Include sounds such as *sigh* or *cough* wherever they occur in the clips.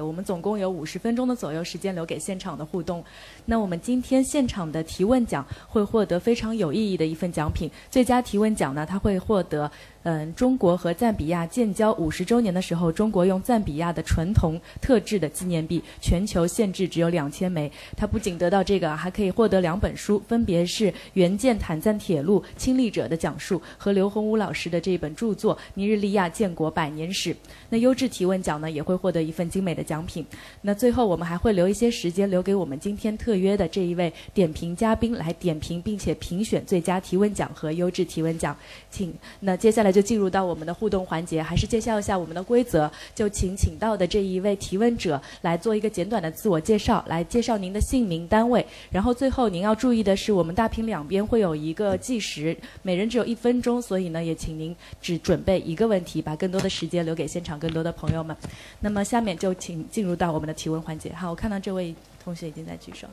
我们总共有五十分钟的左右时间留给现场的互动。那我们今天现场的提问奖会获得非常有意义的一份奖品。最佳提问奖呢，它会获得嗯中国和赞比亚建交五十周年的时候，中国用赞比亚的纯铜特制的纪念币，全球限制只有两千枚。他不仅得到这个，还可以获得两本书，分别是援建坦赞铁路亲历者的讲述和刘洪武老师的这一本著作《尼日利亚建国百年史》。那优质提问奖呢，也会获得一份精美的。奖品，那最后我们还会留一些时间留给我们今天特约的这一位点评嘉宾来点评，并且评选最佳提问奖和优质提问奖。请，那接下来就进入到我们的互动环节，还是介绍一下我们的规则，就请请到的这一位提问者来做一个简短的自我介绍，来介绍您的姓名、单位，然后最后您要注意的是，我们大屏两边会有一个计时，每人只有一分钟，所以呢，也请您只准备一个问题，把更多的时间留给现场更多的朋友们。那么下面就请。进入到我们的提问环节。好，我看到这位同学已经在举手。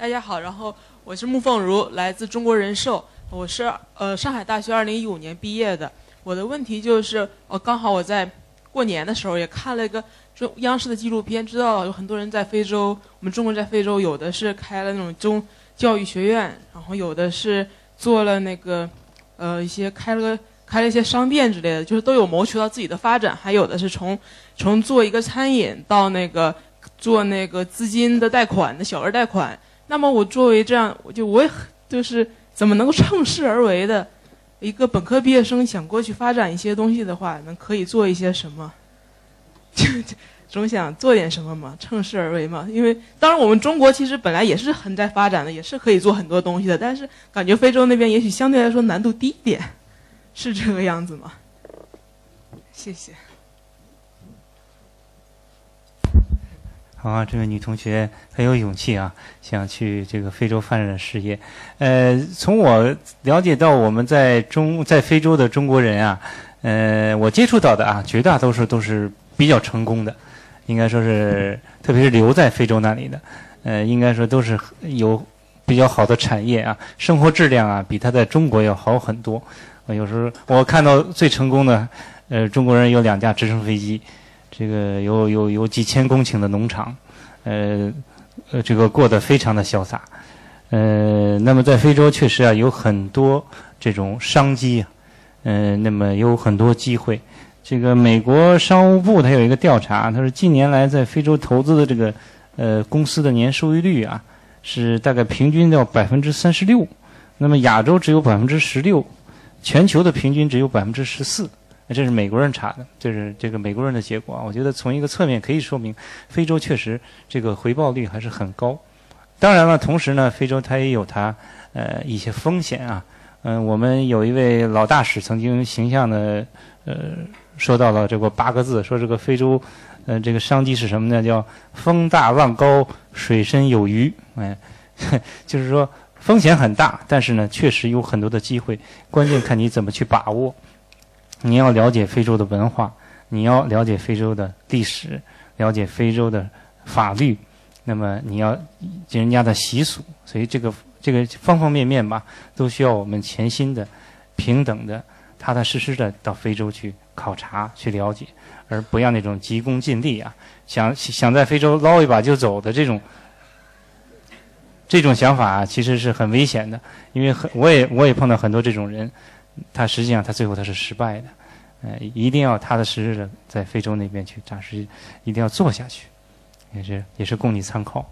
大家好，然后我是穆凤如，来自中国人寿，我是呃上海大学二零一五年毕业的。我的问题就是，哦，刚好我在过年的时候也看了一个中央视的纪录片，知道有很多人在非洲，我们中国在非洲有的是开了那种中教育学院，然后有的是做了那个呃一些开了个。开了一些商店之类的，就是都有谋求到自己的发展，还有的是从从做一个餐饮到那个做那个资金的贷款的小额贷款。那么我作为这样，就我也就是怎么能够乘势而为的一个本科毕业生，想过去发展一些东西的话，能可以做一些什么？*laughs* 就总想做点什么嘛，乘势而为嘛。因为当然我们中国其实本来也是很在发展的，也是可以做很多东西的，但是感觉非洲那边也许相对来说难度低一点。是这个样子吗？谢谢。好啊，这位女同学很有勇气啊，想去这个非洲发展事业。呃，从我了解到，我们在中在非洲的中国人啊，呃，我接触到的啊，绝大多数都是比较成功的，应该说是，特别是留在非洲那里的，呃，应该说都是有比较好的产业啊，生活质量啊，比他在中国要好很多。有时候我看到最成功的，呃，中国人有两架直升飞机，这个有有有几千公顷的农场，呃，呃，这个过得非常的潇洒，呃，那么在非洲确实啊有很多这种商机，嗯，那么有很多机会。这个美国商务部它有一个调查，他说近年来在非洲投资的这个呃公司的年收益率啊是大概平均到百分之三十六，那么亚洲只有百分之十六。全球的平均只有百分之十四，这是美国人查的，这是这个美国人的结果啊。我觉得从一个侧面可以说明，非洲确实这个回报率还是很高。当然了，同时呢，非洲它也有它呃一些风险啊。嗯，我们有一位老大使曾经形象的呃说到了这个八个字，说这个非洲呃这个商机是什么呢？叫风大浪高，水深有鱼。哎，*laughs* 就是说。风险很大，但是呢，确实有很多的机会。关键看你怎么去把握。你要了解非洲的文化，你要了解非洲的历史，了解非洲的法律，那么你要人家的习俗。所以这个这个方方面面吧，都需要我们全心的、平等的、踏踏实实的到非洲去考察、去了解，而不要那种急功近利啊，想想在非洲捞一把就走的这种。这种想法其实是很危险的，因为很我也我也碰到很多这种人，他实际上他最后他是失败的，呃，一定要踏踏实实的在非洲那边去扎实，一定要做下去，也是也是供你参考。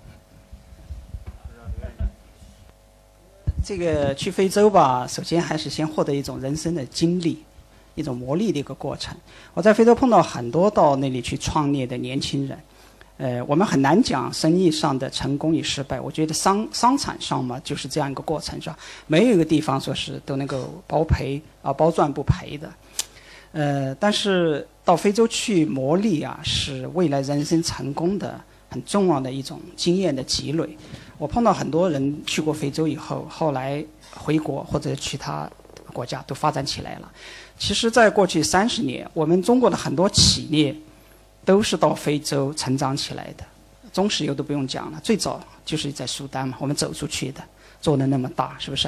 这个去非洲吧，首先还是先获得一种人生的经历，一种磨砺的一个过程。我在非洲碰到很多到那里去创业的年轻人。呃，我们很难讲生意上的成功与失败。我觉得商商场上嘛，就是这样一个过程，是吧？没有一个地方说是都能够包赔啊，包赚不赔的。呃，但是到非洲去磨砺啊，是未来人生成功的很重要的一种经验的积累。我碰到很多人去过非洲以后，后来回国或者其他国家都发展起来了。其实，在过去三十年，我们中国的很多企业。都是到非洲成长起来的，中石油都不用讲了，最早就是在苏丹嘛，我们走出去的，做的那么大，是不是？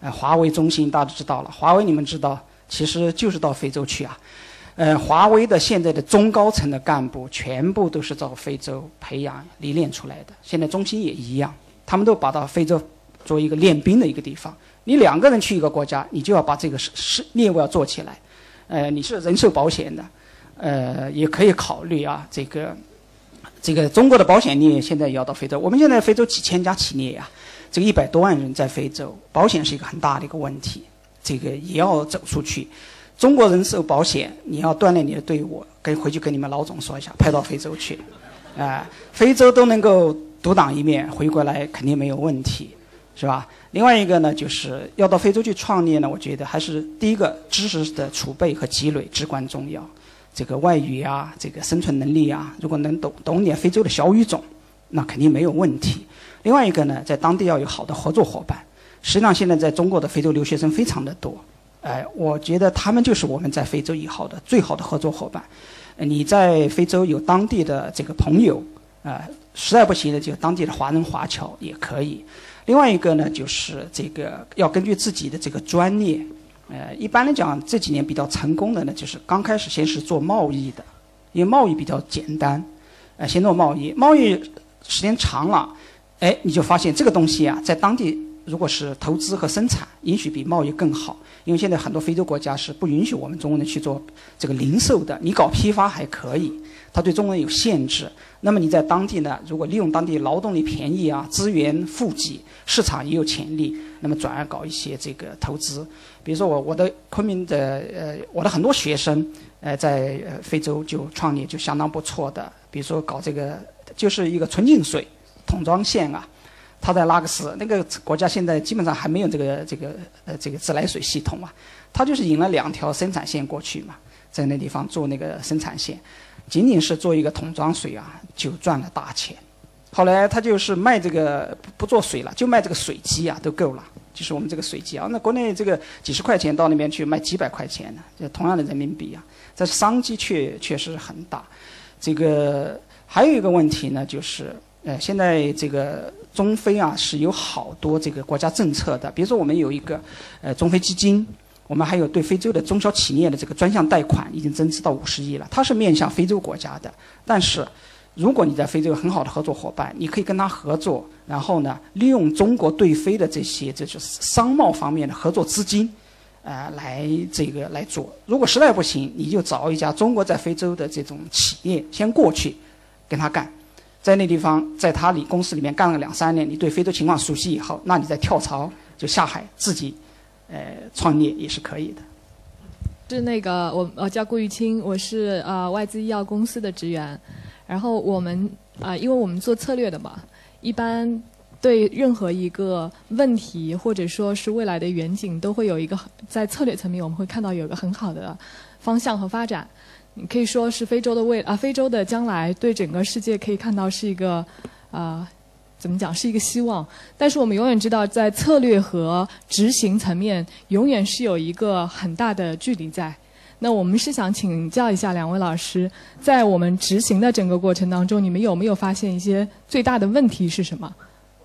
呃，华为、中兴大家知道了，华为你们知道，其实就是到非洲去啊。呃，华为的现在的中高层的干部全部都是到非洲培养历练出来的。现在中兴也一样，他们都把到非洲做一个练兵的一个地方。你两个人去一个国家，你就要把这个是是业务要做起来。呃，你是人寿保险的，呃，也可以考虑啊。这个这个中国的保险业现在也要到非洲。我们现在非洲几千家企业呀，这个一百多万人在非洲，保险是一个很大的一个问题，这个也要走出去。中国人寿保险，你要锻炼你的队伍，跟回去跟你们老总说一下，派到非洲去，啊，非洲都能够独当一面，回过来肯定没有问题，是吧？另外一个呢，就是要到非洲去创业呢，我觉得还是第一个知识的储备和积累至关重要。这个外语啊，这个生存能力啊，如果能懂懂点非洲的小语种，那肯定没有问题。另外一个呢，在当地要有好的合作伙伴。实际上，现在在中国的非洲留学生非常的多。哎，我觉得他们就是我们在非洲以后的最好的合作伙伴。你在非洲有当地的这个朋友，啊，实在不行的就当地的华人华侨也可以。另外一个呢，就是这个要根据自己的这个专业，呃，一般来讲这几年比较成功的呢，就是刚开始先是做贸易的，因为贸易比较简单，呃，先做贸易，贸易时间长了，哎，你就发现这个东西啊，在当地如果是投资和生产，也许比贸易更好。因为现在很多非洲国家是不允许我们中国人去做这个零售的，你搞批发还可以，他对中国人有限制。那么你在当地呢，如果利用当地劳动力便宜啊，资源富集，市场也有潜力，那么转而搞一些这个投资。比如说我我的昆明的呃，我的很多学生呃在非洲就创业就相当不错的，比如说搞这个就是一个纯净水桶装线啊。他在拉各斯那个国家，现在基本上还没有这个这个呃这个自来水系统嘛。他就是引了两条生产线过去嘛，在那地方做那个生产线，仅仅是做一个桶装水啊，就赚了大钱。后来他就是卖这个不做水了，就卖这个水机啊，都够了。就是我们这个水机啊，那国内这个几十块钱到那边去卖几百块钱呢，就同样的人民币啊，这商机确确实很大。这个还有一个问题呢，就是呃现在这个。中非啊是有好多这个国家政策的，比如说我们有一个呃中非基金，我们还有对非洲的中小企业的这个专项贷款已经增资到五十亿了，它是面向非洲国家的。但是，如果你在非洲有很好的合作伙伴，你可以跟他合作，然后呢，利用中国对非的这些这就是商贸方面的合作资金，呃，来这个来做。如果实在不行，你就找一家中国在非洲的这种企业先过去跟他干。在那地方，在他里公司里面干了两三年，你对非洲情况熟悉以后，那你再跳槽就下海自己，呃，创业也是可以的。是那个我呃叫顾玉清，我是呃外资医药公司的职员。然后我们啊，因为我们做策略的嘛，一般对任何一个问题或者说是未来的远景，都会有一个在策略层面我们会看到有一个很好的方向和发展。你可以说是非洲的未啊，非洲的将来对整个世界可以看到是一个，啊，怎么讲是一个希望。但是我们永远知道，在策略和执行层面，永远是有一个很大的距离在。那我们是想请教一下两位老师，在我们执行的整个过程当中，你们有没有发现一些最大的问题是什么？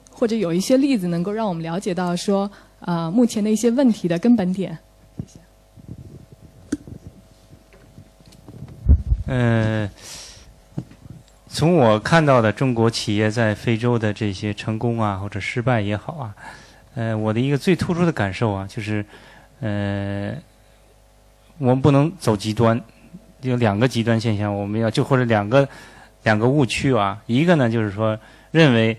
或者有一些例子能够让我们了解到说，啊，目前的一些问题的根本点？谢谢嗯，从我看到的中国企业在非洲的这些成功啊，或者失败也好啊，呃，我的一个最突出的感受啊，就是，呃，我们不能走极端，有两个极端现象，我们要就或者两个两个误区啊，一个呢就是说，认为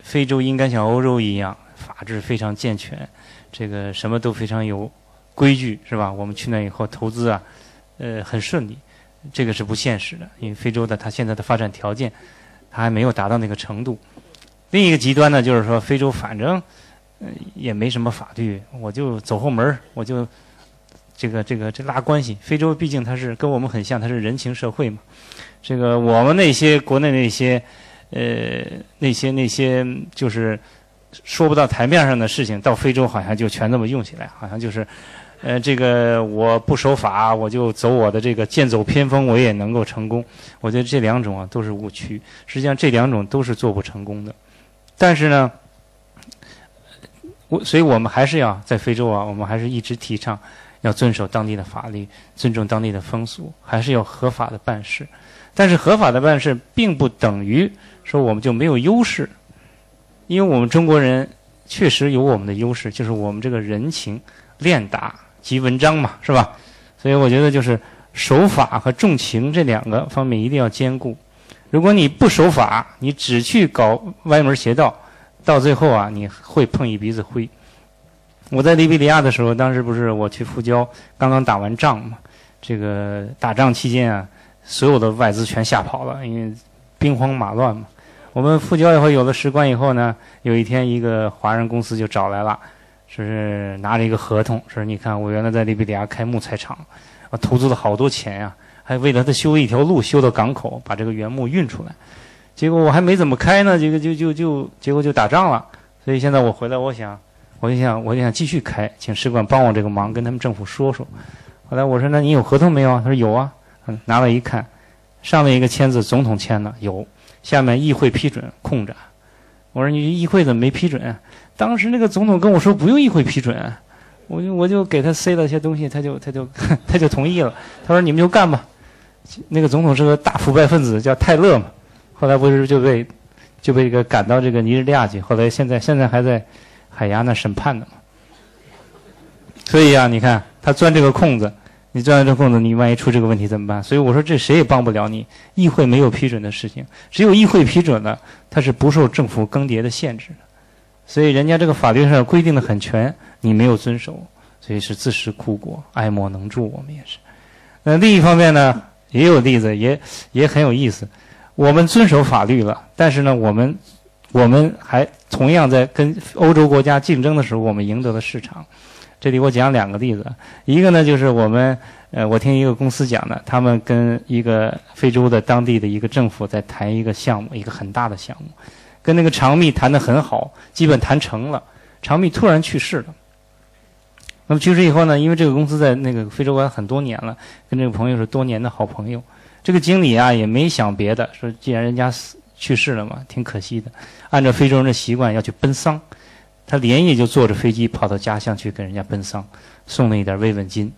非洲应该像欧洲一样，法治非常健全，这个什么都非常有规矩，是吧？我们去那以后投资啊，呃，很顺利。这个是不现实的，因为非洲的它现在的发展条件，它还没有达到那个程度。另一个极端呢，就是说非洲反正也没什么法律，我就走后门我就这个这个这拉关系。非洲毕竟它是跟我们很像，它是人情社会嘛。这个我们那些国内那些呃那些那些就是说不到台面上的事情，到非洲好像就全这么用起来，好像就是。呃，这个我不守法，我就走我的这个剑走偏锋，我也能够成功。我觉得这两种啊都是误区，实际上这两种都是做不成功的。但是呢，我所以我们还是要在非洲啊，我们还是一直提倡要遵守当地的法律，尊重当地的风俗，还是要合法的办事。但是合法的办事并不等于说我们就没有优势，因为我们中国人确实有我们的优势，就是我们这个人情练达及文章嘛，是吧？所以我觉得就是守法和重情这两个方面一定要兼顾。如果你不守法，你只去搞歪门邪道，到最后啊，你会碰一鼻子灰。我在利比里亚的时候，当时不是我去复交，刚刚打完仗嘛。这个打仗期间啊，所有的外资全吓跑了，因为兵荒马乱嘛。我们复交以后有了使馆以后呢，有一天一个华人公司就找来了，说是拿着一个合同，说你看我原来在利比里亚开木材厂，我投资了好多钱呀。还为了他修一条路，修到港口，把这个原木运出来。结果我还没怎么开呢，这个就就就结果就打仗了。所以现在我回来，我想，我就想，我就想继续开，请使馆帮我这个忙，跟他们政府说说。后来我说：“那你有合同没有？”他说：“有啊。”拿了一看，上面一个签字，总统签的有，下面议会批准空着。我说：“你议会怎么没批准？”当时那个总统跟我说：“不用议会批准。”我就我就给他塞了些东西，他就他就 *laughs* 他就同意了。他说：“你们就干吧。”那个总统是个大腐败分子，叫泰勒嘛。后来不是就被就被这个赶到这个尼日利亚去，后来现在现在还在海牙那审判呢嘛。所以啊，你看他钻这个空子，你钻这个空子，你万一出这个问题怎么办？所以我说这谁也帮不了你。议会没有批准的事情，只有议会批准了，它是不受政府更迭的限制的。所以人家这个法律上规定的很全，你没有遵守，所以是自食苦果，爱莫能助。我们也是。那另一方面呢？也有例子，也也很有意思。我们遵守法律了，但是呢，我们我们还同样在跟欧洲国家竞争的时候，我们赢得了市场。这里我讲两个例子，一个呢就是我们呃，我听一个公司讲的，他们跟一个非洲的当地的一个政府在谈一个项目，一个很大的项目，跟那个长密谈得很好，基本谈成了，长密突然去世了。那么去世以后呢？因为这个公司在那个非洲玩很多年了，跟这个朋友是多年的好朋友。这个经理啊也没想别的，说既然人家死去世了嘛，挺可惜的。按照非洲人的习惯要去奔丧，他连夜就坐着飞机跑到家乡去跟人家奔丧，送了一点慰问金，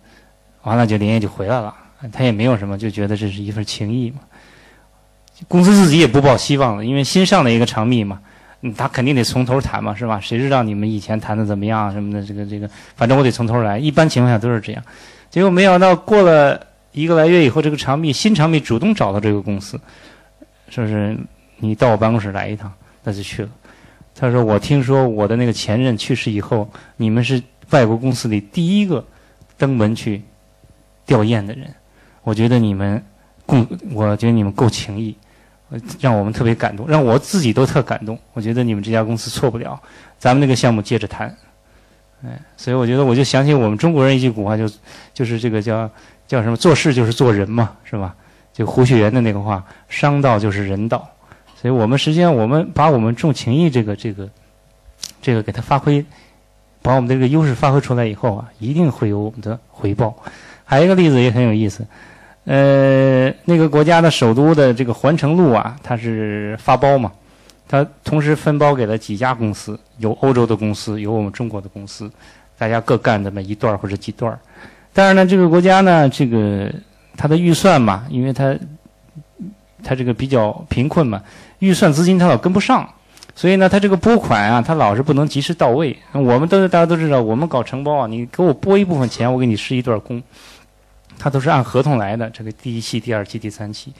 完了就连夜就回来了。他也没有什么，就觉得这是一份情谊嘛。公司自己也不抱希望了，因为新上的一个长密嘛。他肯定得从头谈嘛，是吧？谁知道你们以前谈的怎么样什么的？这个这个，反正我得从头来。一般情况下都是这样。结果没想到过了一个来月以后，这个长密新长密主动找到这个公司，说是你到我办公室来一趟，那就去了。他说：“我听说我的那个前任去世以后，你们是外国公司里第一个登门去吊唁的人。我觉得你们够，我觉得你们够情谊。”让我们特别感动，让我自己都特感动。我觉得你们这家公司错不了，咱们那个项目接着谈。哎，所以我觉得我就想起我们中国人一句古话，就就是这个叫叫什么？做事就是做人嘛，是吧？就胡雪岩的那个话，商道就是人道。所以我们实际上我们把我们重情义这个这个这个给它发挥，把我们这个优势发挥出来以后啊，一定会有我们的回报。还有一个例子也很有意思。呃，那个国家的首都的这个环城路啊，它是发包嘛，它同时分包给了几家公司，有欧洲的公司，有我们中国的公司，大家各干这么一段或者几段但是呢，这个国家呢，这个它的预算嘛，因为它它这个比较贫困嘛，预算资金它老跟不上，所以呢，它这个拨款啊，它老是不能及时到位。我们都大家都知道，我们搞承包啊，你给我拨一部分钱，我给你施一段工。他都是按合同来的，这个第一期、第二期、第三期，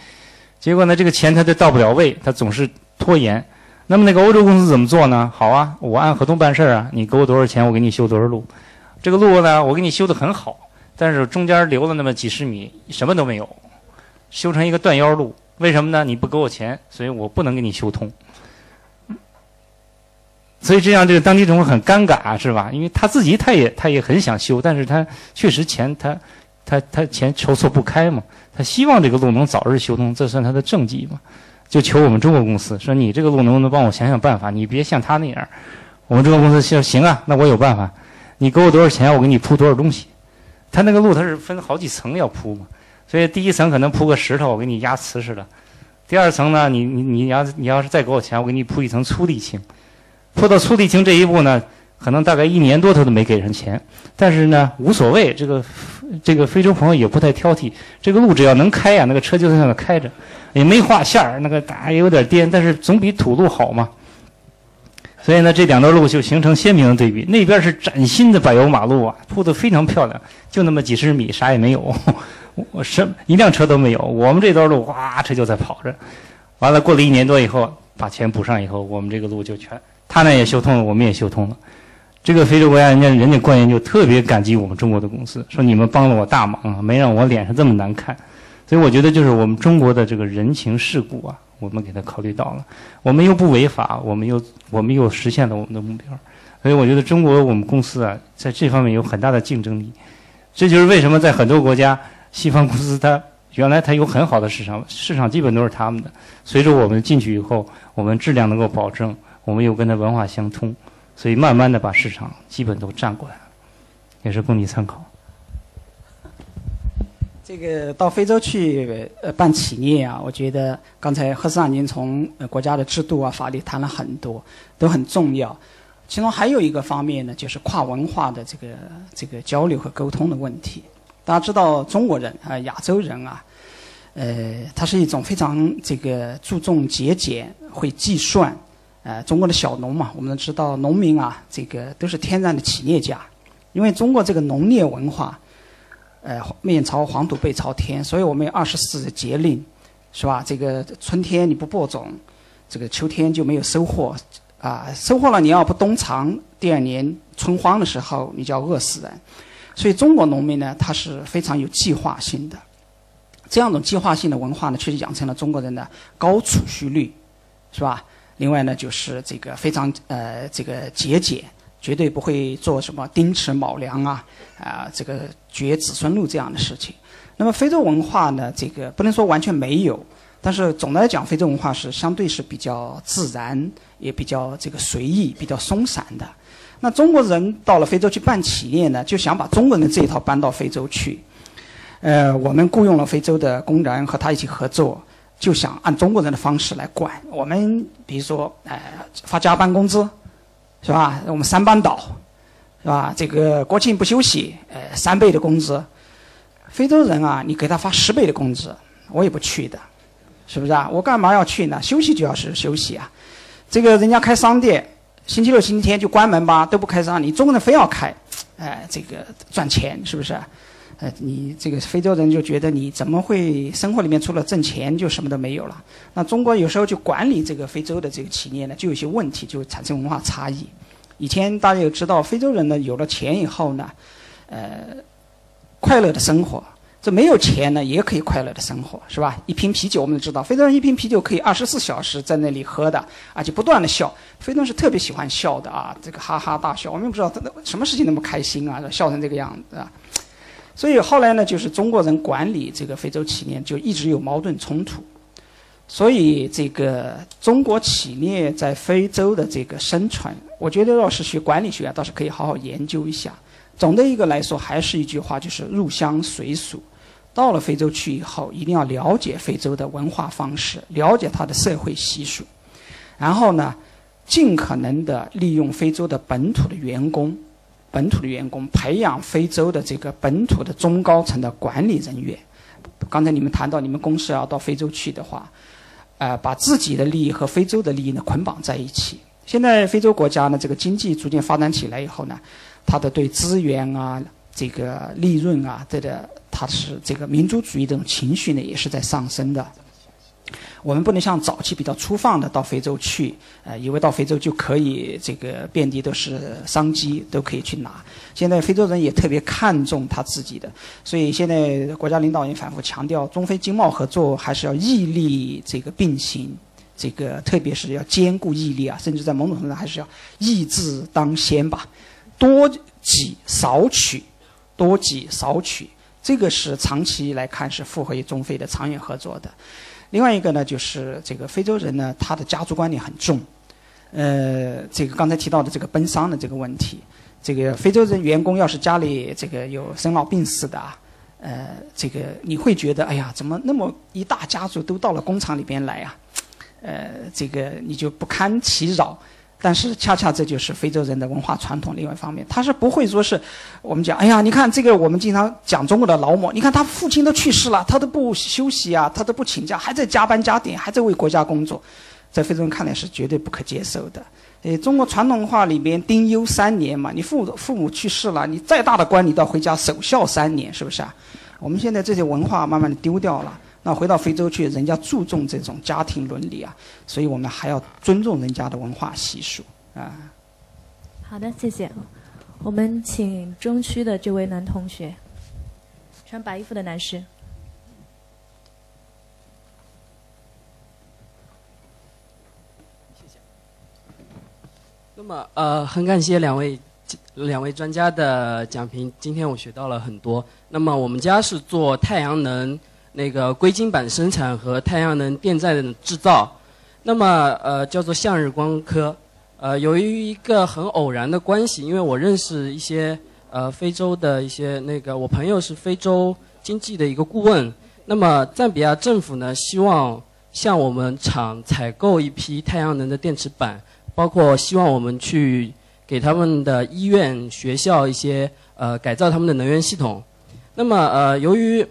结果呢，这个钱他就到不了位，他总是拖延。那么那个欧洲公司怎么做呢？好啊，我按合同办事啊，你给我多少钱，我给你修多少路。这个路呢，我给你修得很好，但是中间留了那么几十米，什么都没有，修成一个断腰路。为什么呢？你不给我钱，所以我不能给你修通。所以这样，这个当地政府很尴尬，是吧？因为他自己他也他也很想修，但是他确实钱他。他他钱筹措不开嘛，他希望这个路能早日修通，这算他的政绩嘛？就求我们中国公司说：“你这个路能不能帮我想想办法？你别像他那样。”我们中国公司说：“行啊，那我有办法。你给我多少钱，我给你铺多少东西。”他那个路他是分好几层要铺嘛，所以第一层可能铺个石头，我给你压瓷实的；第二层呢，你你你要是你要是再给我钱，我给你铺一层粗沥青。铺到粗沥青这一步呢，可能大概一年多他都没给上钱，但是呢无所谓，这个这个非洲朋友也不太挑剔，这个路只要能开呀，那个车就在那开着，也没画线儿，那个打也有点颠，但是总比土路好嘛。所以呢，这两段路就形成鲜明的对比。那边是崭新的柏油马路啊，铺得非常漂亮，就那么几十米，啥也没有，*laughs* 我什一辆车都没有。我们这段路哇，车就在跑着。完了，过了一年多以后，把钱补上以后，我们这个路就全，他那也修通了，我们也修通了。这个非洲国家人家人家官员就特别感激我们中国的公司，说你们帮了我大忙啊，没让我脸上这么难看。所以我觉得就是我们中国的这个人情世故啊。我们给他考虑到了，我们又不违法，我们又我们又实现了我们的目标，所以我觉得中国我们公司啊，在这方面有很大的竞争力。这就是为什么在很多国家，西方公司它原来它有很好的市场，市场基本都是他们的。随着我们进去以后，我们质量能够保证，我们又跟它文化相通，所以慢慢的把市场基本都占过来了，也是供你参考。这个到非洲去呃办企业啊，我觉得刚才贺市长您从国家的制度啊法律谈了很多，都很重要。其中还有一个方面呢，就是跨文化的这个这个交流和沟通的问题。大家知道中国人啊，亚洲人啊，呃，他是一种非常这个注重节俭、会计算。呃，中国的小农嘛，我们知道农民啊，这个都是天然的企业家，因为中国这个农业文化。呃，面朝黄土背朝天，所以我们有二十四节令，是吧？这个春天你不播种，这个秋天就没有收获，啊，收获了你要不冬藏，第二年春荒的时候你就要饿死人。所以中国农民呢，他是非常有计划性的，这样一种计划性的文化呢，确实养成了中国人的高储蓄率，是吧？另外呢，就是这个非常呃这个节俭。绝对不会做什么丁尺卯粮啊，啊，这个绝子孙路这样的事情。那么非洲文化呢，这个不能说完全没有，但是总的来讲，非洲文化是相对是比较自然，也比较这个随意、比较松散的。那中国人到了非洲去办企业呢，就想把中国人的这一套搬到非洲去。呃，我们雇佣了非洲的工人和他一起合作，就想按中国人的方式来管。我们比如说，呃，发加班工资。是吧？我们三班倒，是吧？这个国庆不休息，呃，三倍的工资。非洲人啊，你给他发十倍的工资，我也不去的，是不是啊？我干嘛要去呢？休息就要是休息啊。这个人家开商店，星期六、星期天就关门吧，都不开商。你中国人非要开，哎，这个赚钱是不是？呃，你这个非洲人就觉得你怎么会生活里面除了挣钱就什么都没有了？那中国有时候就管理这个非洲的这个企业呢，就有些问题，就产生文化差异。以前大家也知道，非洲人呢有了钱以后呢，呃，快乐的生活；这没有钱呢也可以快乐的生活，是吧？一瓶啤酒我们都知道，非洲人一瓶啤酒可以二十四小时在那里喝的，而且不断的笑。非洲人是特别喜欢笑的啊，这个哈哈大笑。我们也不知道他什么事情那么开心啊，笑成这个样子啊。所以后来呢，就是中国人管理这个非洲企业就一直有矛盾冲突。所以这个中国企业在非洲的这个生存，我觉得要是学管理学啊，倒是可以好好研究一下。总的一个来说，还是一句话，就是入乡随俗。到了非洲去以后，一定要了解非洲的文化方式，了解它的社会习俗，然后呢，尽可能的利用非洲的本土的员工。本土的员工培养非洲的这个本土的中高层的管理人员。刚才你们谈到你们公司要到非洲去的话，呃，把自己的利益和非洲的利益呢捆绑在一起。现在非洲国家呢，这个经济逐渐发展起来以后呢，它的对资源啊、这个利润啊，这个它是这个民族主义这种情绪呢，也是在上升的。我们不能像早期比较粗放的到非洲去，呃，以为到非洲就可以这个遍地都是商机，都可以去拿。现在非洲人也特别看重他自己的，所以现在国家领导人反复强调，中非经贸合作还是要毅力这个并行，这个特别是要兼顾毅力啊，甚至在某种程度上还是要义字当先吧，多给少取，多给少取，这个是长期来看是符合于中非的长远合作的。另外一个呢，就是这个非洲人呢，他的家族观念很重，呃，这个刚才提到的这个奔丧的这个问题，这个非洲人员工要是家里这个有生老病死的啊，呃，这个你会觉得，哎呀，怎么那么一大家族都到了工厂里边来啊？呃，这个你就不堪其扰，但是恰恰这就是非洲人的文化传统。另外一方面，他是不会说是我们讲，哎呀，你看这个我们经常讲中国的劳模，你看他父亲都去世了，他都不休息啊，他都不请假，还在加班加点，还在为国家工作，在非洲人看来是绝对不可接受的。诶，中国传统文化里边丁忧三年嘛，你父父母去世了，你再大的官你都要回家守孝三年，是不是啊？我们现在这些文化慢慢的丢掉了。那回到非洲去，人家注重这种家庭伦理啊，所以我们还要尊重人家的文化习俗啊。好的，谢谢。我们请中区的这位男同学，穿白衣服的男士。谢谢。那么，呃，很感谢两位两位专家的讲评，今天我学到了很多。那么，我们家是做太阳能。那个硅晶板生产和太阳能电站的制造，那么呃叫做向日光科，呃由于一个很偶然的关系，因为我认识一些呃非洲的一些那个我朋友是非洲经济的一个顾问，那么赞比亚政府呢希望向我们厂采购一批太阳能的电池板，包括希望我们去给他们的医院、学校一些呃改造他们的能源系统，那么呃由于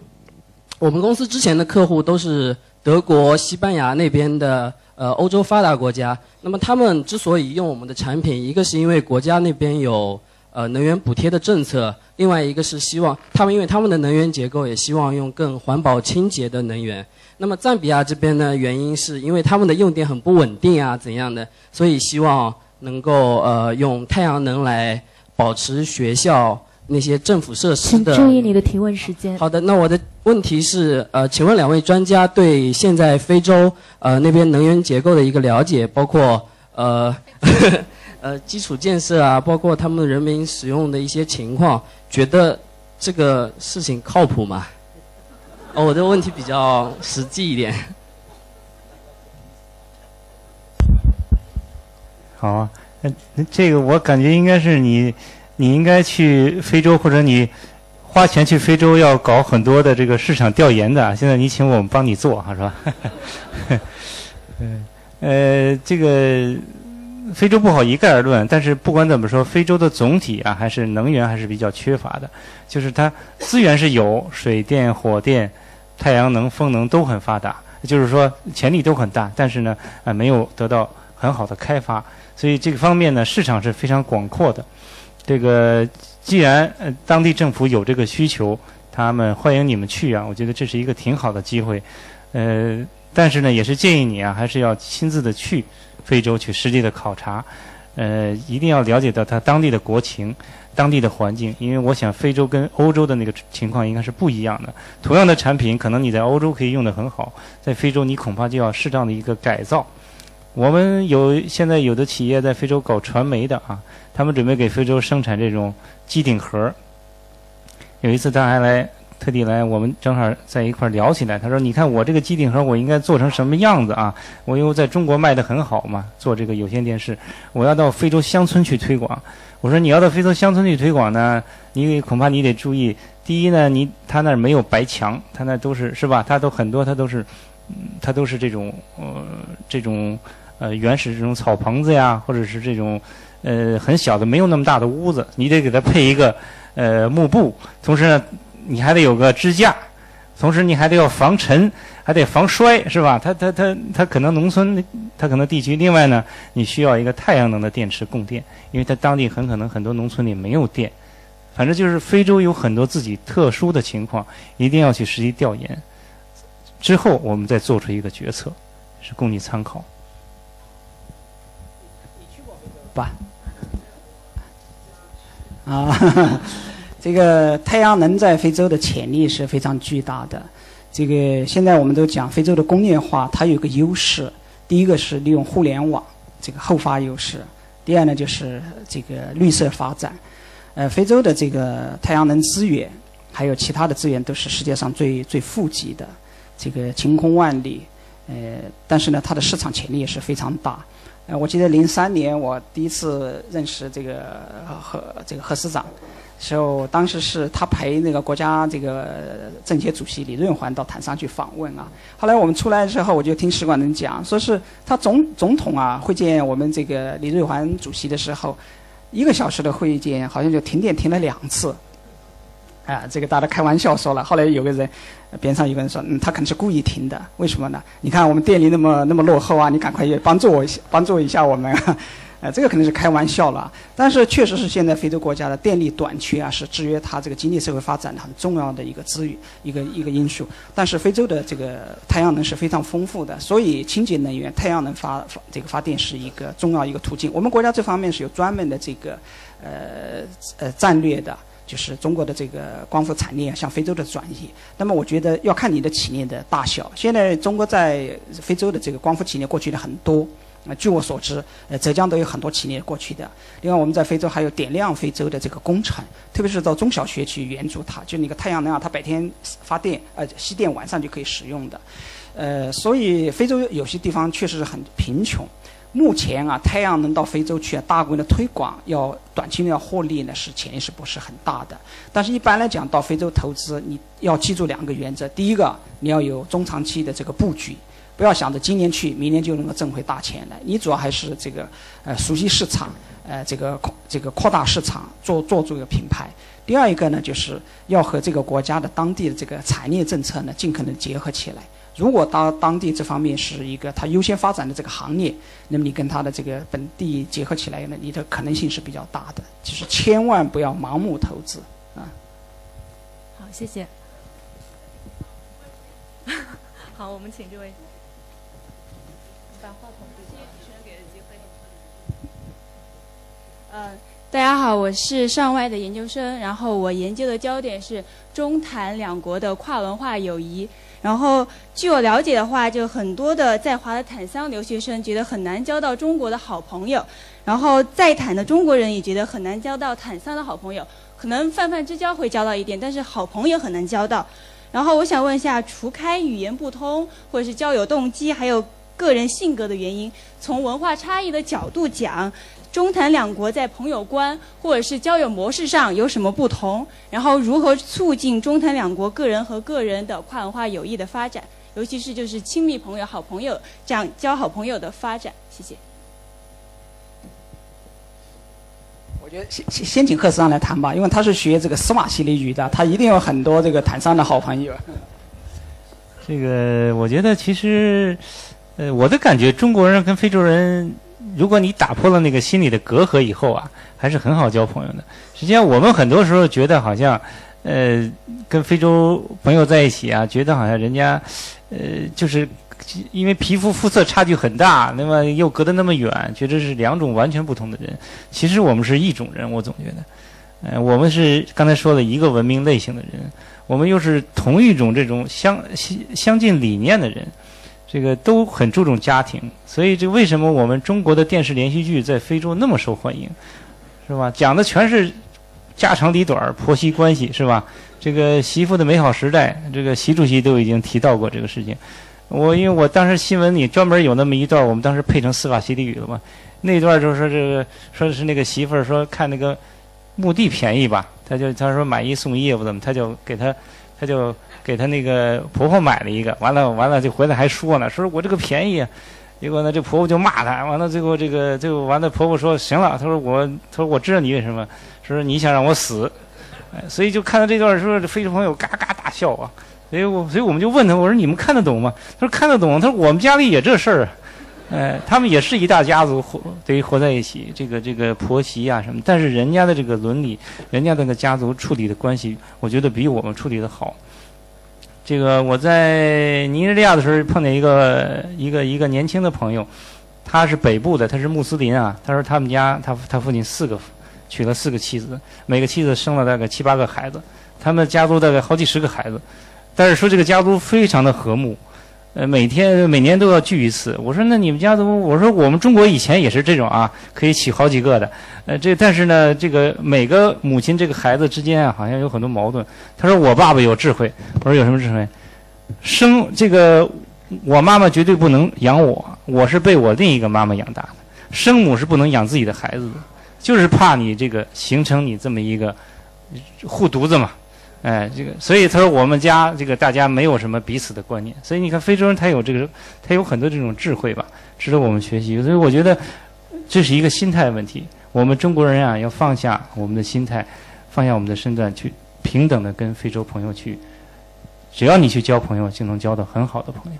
我们公司之前的客户都是德国、西班牙那边的呃欧洲发达国家。那么他们之所以用我们的产品，一个是因为国家那边有呃能源补贴的政策，另外一个是希望他们因为他们的能源结构也希望用更环保清洁的能源。那么赞比亚这边呢，原因是因为他们的用电很不稳定啊怎样的，所以希望能够呃用太阳能来保持学校。那些政府设施的，请注意你的提问时间。好的，那我的问题是，呃，请问两位专家对现在非洲呃那边能源结构的一个了解，包括呃 *laughs* 呃基础建设啊，包括他们人民使用的一些情况，觉得这个事情靠谱吗？哦，我的问题比较实际一点。好啊，那这个我感觉应该是你。你应该去非洲，或者你花钱去非洲，要搞很多的这个市场调研的。现在你请我们帮你做，哈，是吧？嗯，*laughs* 呃，这个非洲不好一概而论，但是不管怎么说，非洲的总体啊，还是能源还是比较缺乏的。就是它资源是有，水电、火电、太阳能、风能都很发达，就是说潜力都很大，但是呢，啊，没有得到很好的开发。所以这个方面呢，市场是非常广阔的。这个既然呃当地政府有这个需求，他们欢迎你们去啊，我觉得这是一个挺好的机会，呃，但是呢，也是建议你啊，还是要亲自的去非洲去实地的考察，呃，一定要了解到它当地的国情、当地的环境，因为我想非洲跟欧洲的那个情况应该是不一样的。同样的产品，可能你在欧洲可以用得很好，在非洲你恐怕就要适当的一个改造。我们有现在有的企业在非洲搞传媒的啊。他们准备给非洲生产这种机顶盒。有一次他还来，特地来，我们正好在一块聊起来。他说：“你看我这个机顶盒，我应该做成什么样子啊？我因为在中国卖的很好嘛，做这个有线电视，我要到非洲乡村去推广。我说你要到非洲乡村去推广呢，你恐怕你得注意，第一呢，你他那儿没有白墙，他那都是是吧？他都很多，他都是，他都是这种呃这种呃原始这种草棚子呀，或者是这种。”呃，很小的，没有那么大的屋子，你得给它配一个呃幕布，同时呢，你还得有个支架，同时你还得要防尘，还得防摔，是吧？它它它它可能农村，它可能地区，另外呢，你需要一个太阳能的电池供电，因为它当地很可能很多农村里没有电。反正就是非洲有很多自己特殊的情况，一定要去实地调研，之后我们再做出一个决策，是供你参考。吧。啊，*laughs* 这个太阳能在非洲的潜力是非常巨大的。这个现在我们都讲非洲的工业化，它有个优势。第一个是利用互联网这个后发优势，第二呢就是这个绿色发展。呃，非洲的这个太阳能资源，还有其他的资源都是世界上最最富集的，这个晴空万里。呃，但是呢，它的市场潜力也是非常大。呃，我记得零三年我第一次认识这个何这个何司长，时候，当时是他陪那个国家这个政协主席李润环到坦桑去访问啊。后来我们出来之后，我就听使馆人讲，说是他总总统啊会见我们这个李润环主席的时候，一个小时的会议间好像就停电停了两次。啊，这个大家开玩笑说了。后来有个人，边上有个人说，嗯，他可能是故意停的。为什么呢？你看我们电力那么那么落后啊，你赶快也帮助我一下，帮助一下我们。呃，*laughs* 这个肯定是开玩笑了。但是确实是现在非洲国家的电力短缺啊，是制约它这个经济社会发展的很重要的一个资源，一个一个因素。但是非洲的这个太阳能是非常丰富的，所以清洁能源、太阳能发发这个发电是一个重要一个途径。我们国家这方面是有专门的这个呃呃战略的。就是中国的这个光伏产业向非洲的转移，那么我觉得要看你的企业的大小。现在中国在非洲的这个光伏企业过去的很多，啊，据我所知，呃，浙江都有很多企业过去的。另外，我们在非洲还有点亮非洲的这个工程，特别是到中小学去援助它，就那个太阳能啊，它白天发电，呃，吸电晚上就可以使用的。呃，所以非洲有些地方确实是很贫穷。目前啊，太阳能到非洲去啊，大规模的推广，要短期内要获利呢，是潜力是不是很大的？但是一般来讲，到非洲投资，你要记住两个原则：第一个，你要有中长期的这个布局，不要想着今年去，明年就能够挣回大钱来。你主要还是这个呃熟悉市场，呃这个扩这个扩大市场，做做出一个品牌。第二一个呢，就是要和这个国家的当地的这个产业政策呢，尽可能结合起来。如果当当地这方面是一个它优先发展的这个行业，那么你跟它的这个本地结合起来呢，你的可能性是比较大的。就是千万不要盲目投资啊。好，谢谢。*laughs* 好，我们请这位。把话筒对主持人给的机会。嗯，大家好，我是上外的研究生，然后我研究的焦点是中坦两国的跨文化友谊。然后，据我了解的话，就很多的在华的坦桑留学生觉得很难交到中国的好朋友，然后在坦的中国人也觉得很难交到坦桑的好朋友，可能泛泛之交会交到一点，但是好朋友很难交到。然后我想问一下，除开语言不通，或者是交友动机，还有个人性格的原因，从文化差异的角度讲。中坦两国在朋友观或者是交友模式上有什么不同？然后如何促进中坦两国个人和个人的跨文化友谊的发展？尤其是就是亲密朋友、好朋友这样交好朋友的发展。谢谢。我觉得先先先请贺司长来谈吧，因为他是学这个斯瓦西里语的，他一定有很多这个坦桑的好朋友。这个我觉得其实，呃，我的感觉，中国人跟非洲人。如果你打破了那个心理的隔阂以后啊，还是很好交朋友的。实际上，我们很多时候觉得好像，呃，跟非洲朋友在一起啊，觉得好像人家，呃，就是因为皮肤肤色差距很大，那么又隔得那么远，觉得是两种完全不同的人。其实我们是一种人，我总觉得，呃，我们是刚才说的一个文明类型的人，我们又是同一种这种相相相近理念的人。这个都很注重家庭，所以这为什么我们中国的电视连续剧在非洲那么受欢迎，是吧？讲的全是家长里短、婆媳关系，是吧？这个媳妇的美好时代，这个习主席都已经提到过这个事情。我因为我当时新闻里专门有那么一段，我们当时配成司法西里语了嘛。那段就是说这个说的是那个媳妇说看那个墓地便宜吧，他就他说买一送一不怎么，他就给他他就。给她那个婆婆买了一个，完了完了就回来还说呢，说我这个便宜，结果呢这婆婆就骂她，完了最后这个最后完了婆婆说行了，她说我她说我知道你为什么，说你想让我死，哎，所以就看到这段时候，这非洲朋友嘎嘎大笑啊，所以我所以我们就问他，我说你们看得懂吗？他说看得懂，他说我们家里也这事儿，哎，他们也是一大家族活等于活在一起，这个这个婆媳啊什么，但是人家的这个伦理，人家那个家族处理的关系，我觉得比我们处理的好。这个我在尼日利亚的时候碰见一个一个一个年轻的朋友，他是北部的，他是穆斯林啊。他说他们家他他父亲四个娶了四个妻子，每个妻子生了大概七八个孩子，他们家族大概好几十个孩子，但是说这个家族非常的和睦。呃，每天每年都要聚一次。我说，那你们家怎么？我说，我们中国以前也是这种啊，可以娶好几个的。呃，这但是呢，这个每个母亲这个孩子之间啊，好像有很多矛盾。他说，我爸爸有智慧。我说，有什么智慧？生这个，我妈妈绝对不能养我，我是被我另一个妈妈养大的。生母是不能养自己的孩子的，就是怕你这个形成你这么一个护犊子嘛。哎，这个，所以他说我们家这个大家没有什么彼此的观念，所以你看非洲人他有这个，他有很多这种智慧吧，值得我们学习。所以我觉得这是一个心态问题。我们中国人啊，要放下我们的心态，放下我们的身段，去平等的跟非洲朋友去，只要你去交朋友，就能交到很好的朋友。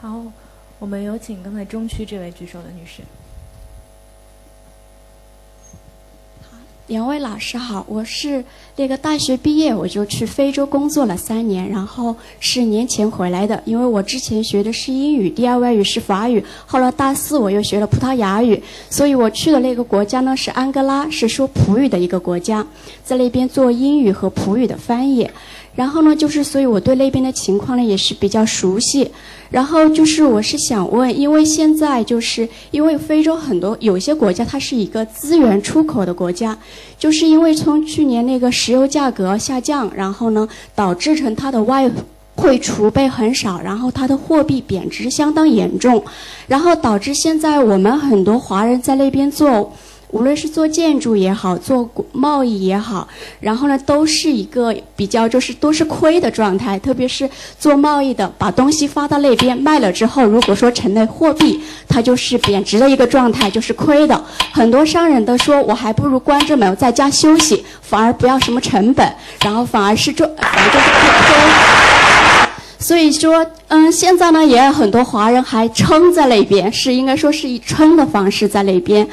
好，我们有请刚才中区这位举手的女士。两位老师好，我是那个大学毕业我就去非洲工作了三年，然后是年前回来的。因为我之前学的是英语，第二外语是法语，后来大四我又学了葡萄牙语，*laughs* 所以我去的那个国家呢是安哥拉，是说葡语的一个国家，在那边做英语和葡语的翻译。然后呢，就是所以我对那边的情况呢也是比较熟悉。然后就是我是想问，因为现在就是因为非洲很多有些国家它是一个资源出口的国家，就是因为从去年那个石油价格下降，然后呢导致成它的外汇储备很少，然后它的货币贬值相当严重，然后导致现在我们很多华人在那边做。无论是做建筑也好，做贸易也好，然后呢，都是一个比较就是都是亏的状态。特别是做贸易的，把东西发到那边卖了之后，如果说成了货币，它就是贬值的一个状态，就是亏的。很多商人都说，我还不如关着门在家休息，反而不要什么成本，然后反而是赚，反而就是亏。所以说，嗯，现在呢，也有很多华人还撑在那边，是应该说是以撑的方式在那边。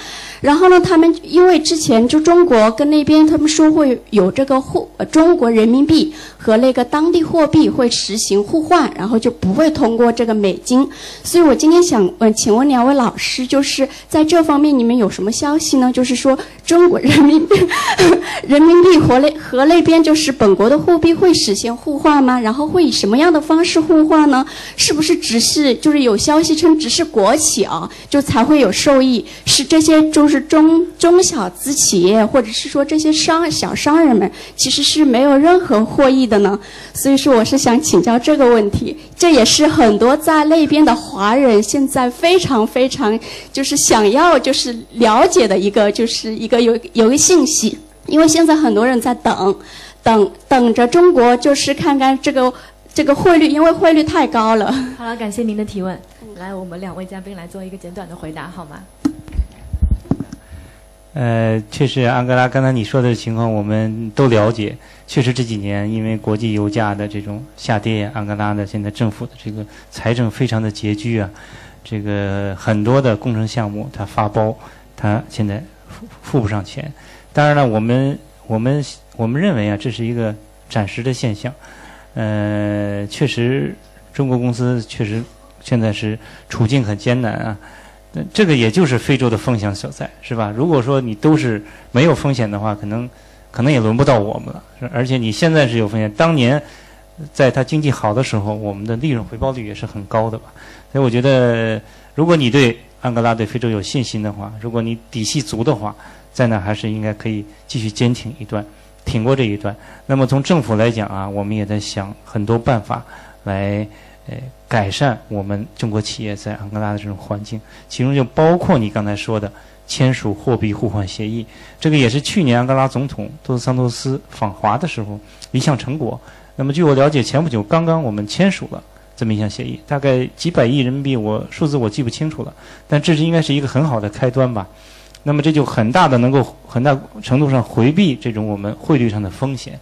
然后呢，他们因为之前就中国跟那边他们说会有这个互中国人民币和那个当地货币会实行互换，然后就不会通过这个美金。所以我今天想问，请问两位老师，就是在这方面你们有什么消息呢？就是说中国人民币 *laughs* 人民币和那和那边就是本国的货币会实现互换吗？然后会以什么样的方式互换呢？是不是只是就是有消息称只是国企啊就才会有受益？是这些就是。中中小资企业，或者是说这些商小商人们，其实是没有任何获益的呢。所以说，我是想请教这个问题。这也是很多在那边的华人现在非常非常就是想要就是了解的一个就是一个有有个信息。因为现在很多人在等，等等着中国就是看看这个这个汇率，因为汇率太高了。好了，感谢您的提问。来，我们两位嘉宾来做一个简短的回答，好吗？呃，确实，安哥拉刚才你说的情况我们都了解。确实这几年因为国际油价的这种下跌，安哥拉的现在政府的这个财政非常的拮据啊，这个很多的工程项目它发包，它现在付付不上钱。当然了，我们我们我们认为啊，这是一个暂时的现象。呃，确实，中国公司确实现在是处境很艰难啊。这个也就是非洲的风险所在，是吧？如果说你都是没有风险的话，可能可能也轮不到我们了。而且你现在是有风险，当年在它经济好的时候，我们的利润回报率也是很高的吧？所以我觉得，如果你对安哥拉、对非洲有信心的话，如果你底气足的话，在那还是应该可以继续坚挺一段，挺过这一段。那么从政府来讲啊，我们也在想很多办法来。呃，改善我们中国企业在安哥拉的这种环境，其中就包括你刚才说的签署货币互换协议，这个也是去年安哥拉总统多斯桑托斯访华的时候一项成果。那么据我了解，前不久刚刚我们签署了这么一项协议，大概几百亿人民币，我数字我记不清楚了，但这是应该是一个很好的开端吧。那么这就很大的能够很大程度上回避这种我们汇率上的风险。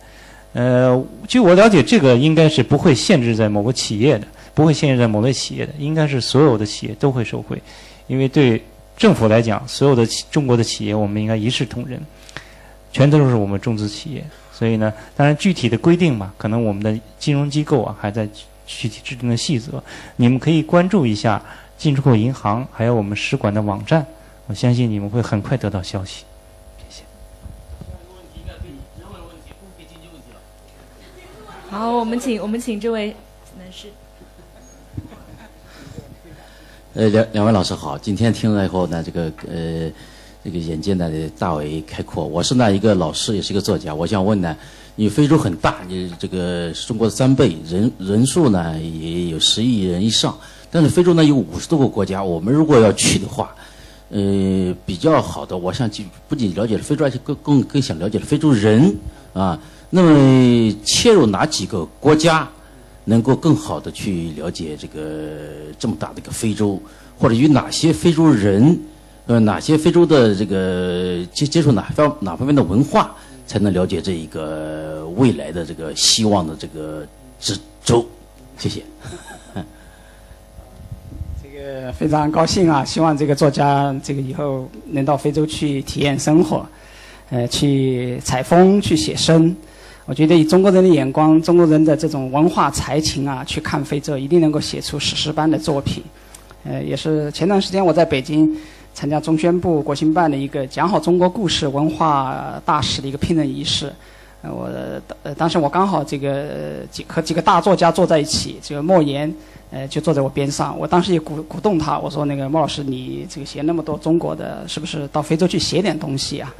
呃，据我了解，这个应该是不会限制在某个企业的，不会限制在某类企业的，应该是所有的企业都会受惠，因为对政府来讲，所有的中国的企业，我们应该一视同仁，全都是我们中资企业。所以呢，当然具体的规定嘛，可能我们的金融机构啊还在具体制定的细则，你们可以关注一下进出口银行还有我们使馆的网站，我相信你们会很快得到消息。好，我们请我们请这位男士。呃，两两位老师好，今天听了以后呢，这个呃，这个眼界呢大为开阔。我是那一个老师，也是一个作家。我想问呢，你非洲很大，你这个中国的三倍，人人数呢也有十亿人以上，但是非洲呢有五十多个国家，我们如果要去的话，呃比较好的，我想去不仅了解了非洲，而且更更更想了解了非洲人啊。那么切入哪几个国家，能够更好的去了解这个这么大的一个非洲，或者与哪些非洲人，呃，哪些非洲的这个接接触哪方哪方面的文化，才能了解这一个未来的这个希望的这个之洲？谢谢。*laughs* 这个非常高兴啊！希望这个作家这个以后能到非洲去体验生活，呃，去采风，去写生。我觉得以中国人的眼光，中国人的这种文化才情啊，去看非洲，一定能够写出史诗般的作品。呃，也是前段时间我在北京参加中宣部国新办的一个讲好中国故事文化大使的一个聘任仪式。呃，我呃当时我刚好这个几和几个大作家坐在一起，这个莫言呃就坐在我边上。我当时也鼓鼓动他，我说那个莫老师，你这个写那么多中国的，是不是到非洲去写点东西啊？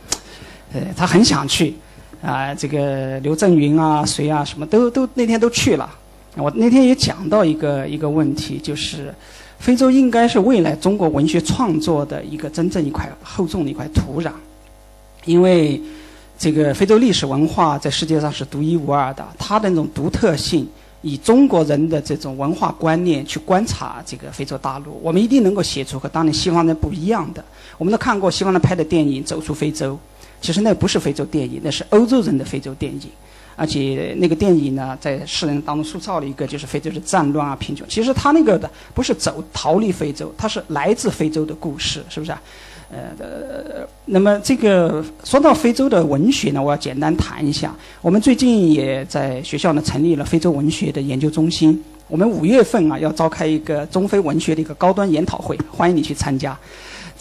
呃，他很想去。啊，这个刘震云啊，谁啊，什么都都那天都去了。我那天也讲到一个一个问题，就是非洲应该是未来中国文学创作的一个真正一块厚重的一块土壤，因为这个非洲历史文化在世界上是独一无二的，它的那种独特性，以中国人的这种文化观念去观察这个非洲大陆，我们一定能够写出和当年西方人不一样的。我们都看过西方人拍的电影《走出非洲》。其实那不是非洲电影，那是欧洲人的非洲电影，而且那个电影呢，在世人当中塑造了一个就是非洲的战乱啊、贫穷。其实他那个的不是走逃离非洲，他是来自非洲的故事，是不是啊？呃，那么这个说到非洲的文学呢，我要简单谈一下。我们最近也在学校呢成立了非洲文学的研究中心。我们五月份啊要召开一个中非文学的一个高端研讨会，欢迎你去参加。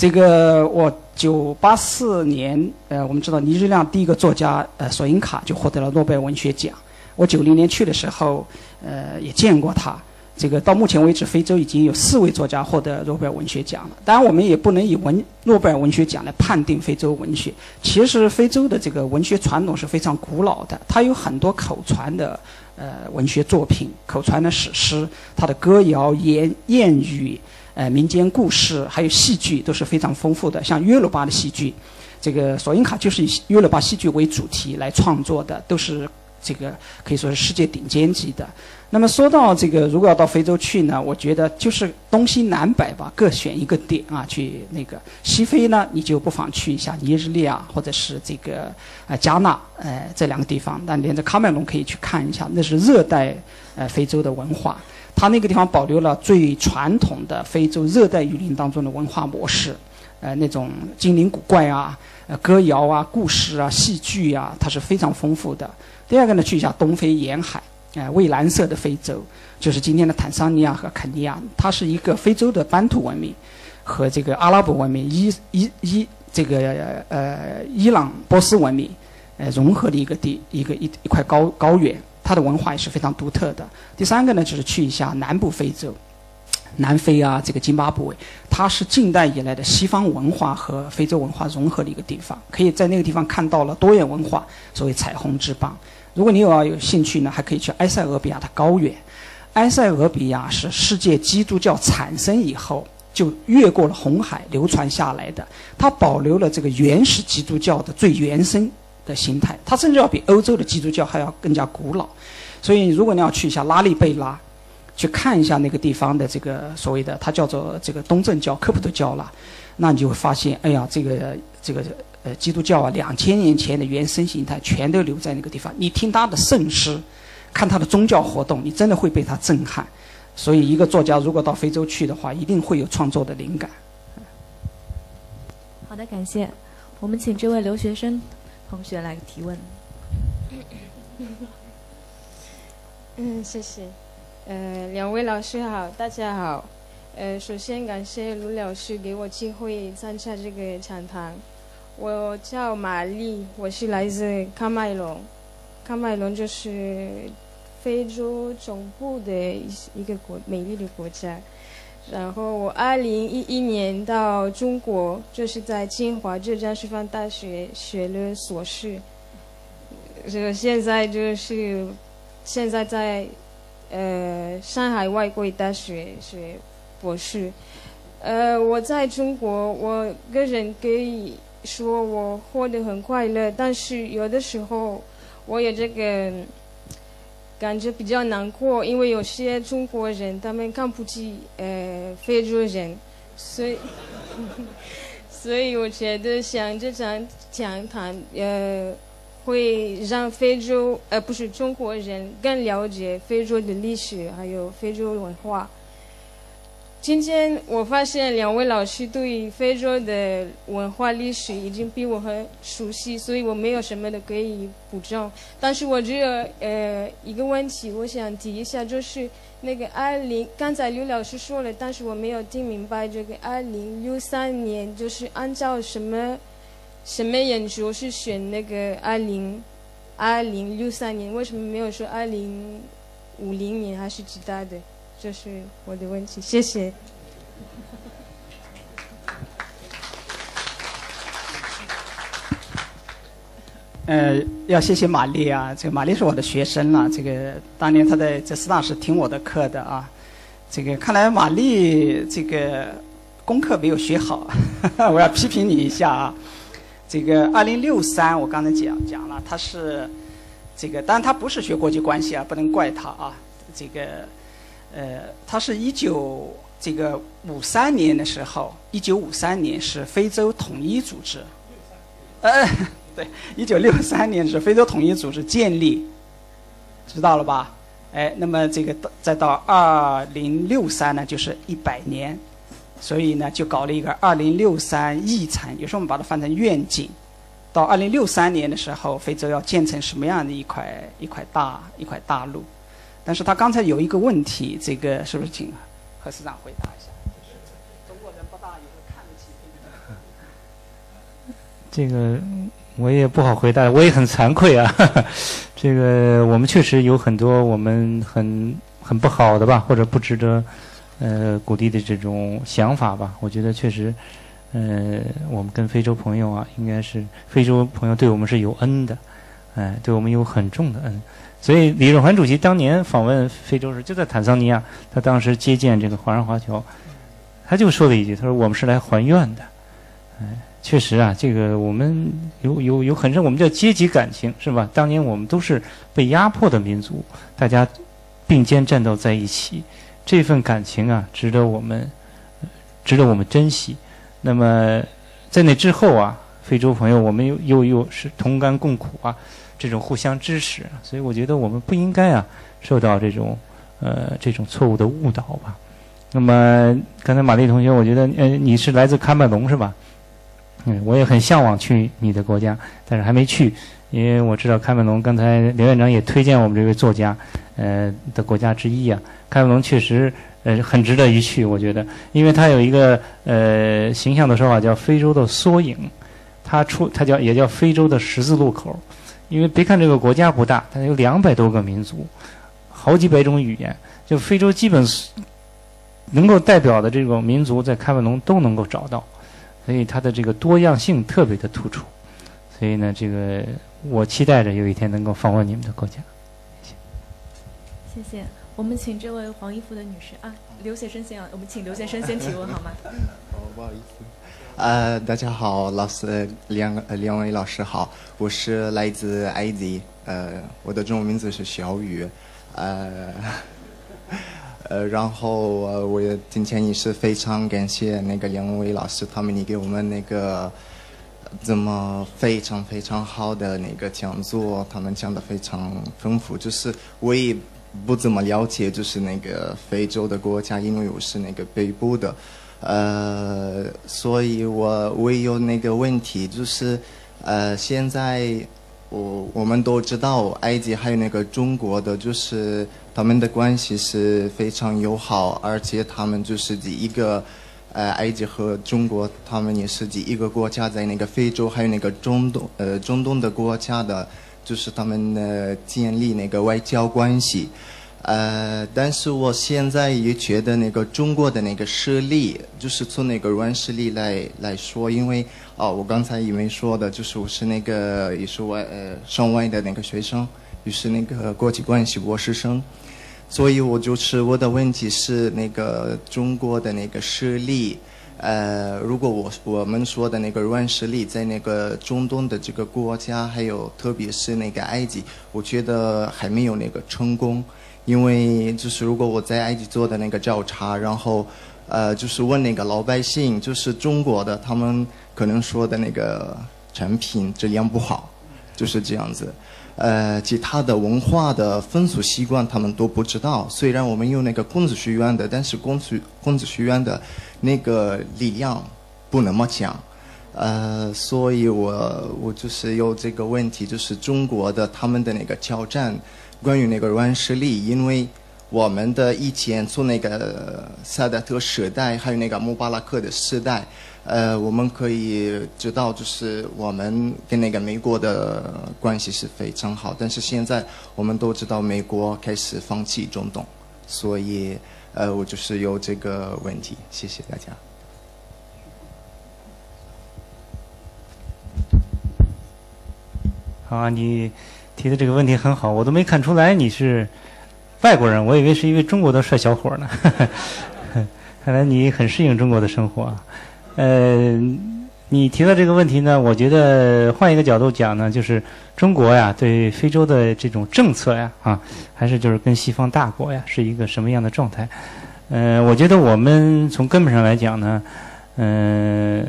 这个我九八四年，呃，我们知道尼日利亚第一个作家呃索因卡就获得了诺贝尔文学奖。我九零年去的时候，呃，也见过他。这个到目前为止，非洲已经有四位作家获得诺贝尔文学奖了。当然，我们也不能以文诺贝尔文学奖来判定非洲文学。其实，非洲的这个文学传统是非常古老的，它有很多口传的呃文学作品，口传的史诗，它的歌谣、言谚语。呃，民间故事还有戏剧都是非常丰富的。像约鲁巴的戏剧，这个索因卡就是以约鲁巴戏剧为主题来创作的，都是这个可以说是世界顶尖级的。那么说到这个，如果要到非洲去呢，我觉得就是东西南北吧，各选一个点啊，去那个西非呢，你就不妨去一下尼日利亚或者是这个呃加纳，呃这两个地方。那连着喀麦隆可以去看一下，那是热带呃非洲的文化。它那个地方保留了最传统的非洲热带雨林当中的文化模式，呃，那种精灵古怪啊，呃，歌谣啊，故事啊，戏剧啊，它是非常丰富的。第二个呢，去一下东非沿海，呃，蔚蓝色的非洲，就是今天的坦桑尼亚和肯尼亚，它是一个非洲的班图文明和这个阿拉伯文明、伊伊伊这个呃伊朗波斯文明呃融合的一个地一个一一块高高原。它的文化也是非常独特的。第三个呢，就是去一下南部非洲，南非啊，这个津巴布韦，它是近代以来的西方文化和非洲文化融合的一个地方，可以在那个地方看到了多元文化，所谓彩虹之邦。如果你有要有兴趣呢，还可以去埃塞俄比亚的高原。埃塞俄比亚是世界基督教产生以后就越过了红海流传下来的，它保留了这个原始基督教的最原生。的形态，它甚至要比欧洲的基督教还要更加古老，所以如果你要去一下拉利贝拉，去看一下那个地方的这个所谓的它叫做这个东正教、科普特教了，那你就会发现，哎呀，这个这个呃基督教啊，两千年前的原生形态全都留在那个地方。你听他的圣诗，看他的宗教活动，你真的会被他震撼。所以，一个作家如果到非洲去的话，一定会有创作的灵感。好的，感谢。我们请这位留学生。同学来提问。嗯，谢谢。呃，两位老师好，大家好。呃，首先感谢卢老师给我机会参加这个讲堂。我叫玛丽，我是来自喀麦隆。喀麦隆就是非洲总部的一一个国美丽的国家。然后我二零一一年到中国，就是在清华浙江师范大学学了硕士，就现在就是现在在呃上海外国语大学学博士。呃，我在中国，我个人可以说我活得很快乐，但是有的时候我有这个感觉比较难过，因为有些中国人他们看不起呃非洲人，所以 *laughs* 所以我觉得像这场讲谈呃会让非洲呃不是中国人更了解非洲的历史还有非洲文化。今天我发现两位老师对非洲的文化历史已经比我很熟悉，所以我没有什么的可以补充。但是我只有呃一个问题，我想提一下，就是那个二零，刚才刘老师说了，但是我没有听明白这个二零六三年，就是按照什么什么研究是选那个二零二零六三年，为什么没有说二零五零年还是其他的？这是我的问题，谢谢。呃，要谢谢玛丽啊，这个玛丽是我的学生了，这个当年她在在师大是听我的课的啊，这个看来玛丽这个功课没有学好，*laughs* 我要批评你一下啊。这个二零六三我刚才讲讲了，他是这个，当然他不是学国际关系啊，不能怪他啊，这个。呃，他是一九这个五三年的时候，一九五三年是非洲统一组织，呃，*laughs* 对，一九六三年是非洲统一组织建立，知道了吧？哎，那么这个再到二零六三呢，就是一百年，所以呢就搞了一个二零六三议程，有时候我们把它翻成愿景，到二零六三年的时候，非洲要建成什么样的一块一块大一块大陆？但是他刚才有一个问题，这个是不是请何市长回答一下？中国人不大也会看得起这个我也不好回答，我也很惭愧啊。*laughs* 这个我们确实有很多我们很很不好的吧，或者不值得呃鼓励的这种想法吧。我觉得确实，呃，我们跟非洲朋友啊，应该是非洲朋友对我们是有恩的，哎，对我们有很重的恩。所以，李润环主席当年访问非洲时，就在坦桑尼亚。他当时接见这个华人华侨，他就说了一句：“他说我们是来还愿的。”哎，确实啊，这个我们有有有很深，我们叫阶级感情，是吧？当年我们都是被压迫的民族，大家并肩战斗在一起，这份感情啊，值得我们值得我们珍惜。那么，在那之后啊，非洲朋友，我们又又又是同甘共苦啊。这种互相支持，所以我觉得我们不应该啊受到这种呃这种错误的误导吧。那么刚才玛丽同学，我觉得呃你是来自喀麦隆是吧？嗯，我也很向往去你的国家，但是还没去，因为我知道喀麦隆，刚才刘院长也推荐我们这位作家呃的国家之一啊。喀麦隆确实呃很值得一去，我觉得，因为它有一个呃形象的说法叫非洲的缩影，它出它叫也叫非洲的十字路口。因为别看这个国家不大，它有两百多个民族，好几百种语言，就非洲基本能够代表的这种民族，在喀麦隆都能够找到，所以它的这个多样性特别的突出。所以呢，这个我期待着有一天能够访问你们的国家。谢谢。谢谢。我们请这位黄衣服的女士啊，刘先生先，我们请刘先生先提问好吗？哦，不好意思。呃，大家好，老师两两位老师好，我是来自埃及，呃，我的中文名字是小雨，呃，呃，然后呃，我也今天也是非常感谢那个两位老师，他们你给我们那个这么非常非常好的那个讲座，他们讲的非常丰富，就是我也不怎么了解，就是那个非洲的国家，因为我是那个北部的。呃，所以我我有那个问题，就是，呃，现在我我们都知道，埃及还有那个中国的，就是他们的关系是非常友好，而且他们就是第一个，呃，埃及和中国，他们也是第一个国家在那个非洲还有那个中东，呃，中东的国家的，就是他们呃建立那个外交关系。呃，但是我现在也觉得那个中国的那个实力，就是从那个软实力来来说，因为哦，我刚才因为说的，就是我是那个也是外呃上外的那个学生，也是那个国际关系博士生，所以我就是我的问题是那个中国的那个实力，呃，如果我我们说的那个软实力在那个中东的这个国家，还有特别是那个埃及，我觉得还没有那个成功，因为就是如果我在埃及做的那个调查，然后呃就是问那个老百姓，就是中国的他们可能说的那个产品质量不好，就是这样子。呃，其他的文化的风俗习惯他们都不知道。虽然我们有那个孔子学院的，但是孔子孔子学院的那个力量不那么强。呃，所以我我就是有这个问题，就是中国的他们的那个挑战，关于那个软实力，因为我们的以前从那个萨达特时代，还有那个穆巴拉克的时代。呃，我们可以知道，就是我们跟那个美国的关系是非常好，但是现在我们都知道美国开始放弃中东，所以呃，我就是有这个问题，谢谢大家。好，你提的这个问题很好，我都没看出来你是外国人，我以为是一位中国的帅小伙呢。*laughs* 看来你很适应中国的生活啊。呃，你提到这个问题呢，我觉得换一个角度讲呢，就是中国呀，对非洲的这种政策呀，啊，还是就是跟西方大国呀是一个什么样的状态？呃，我觉得我们从根本上来讲呢，嗯，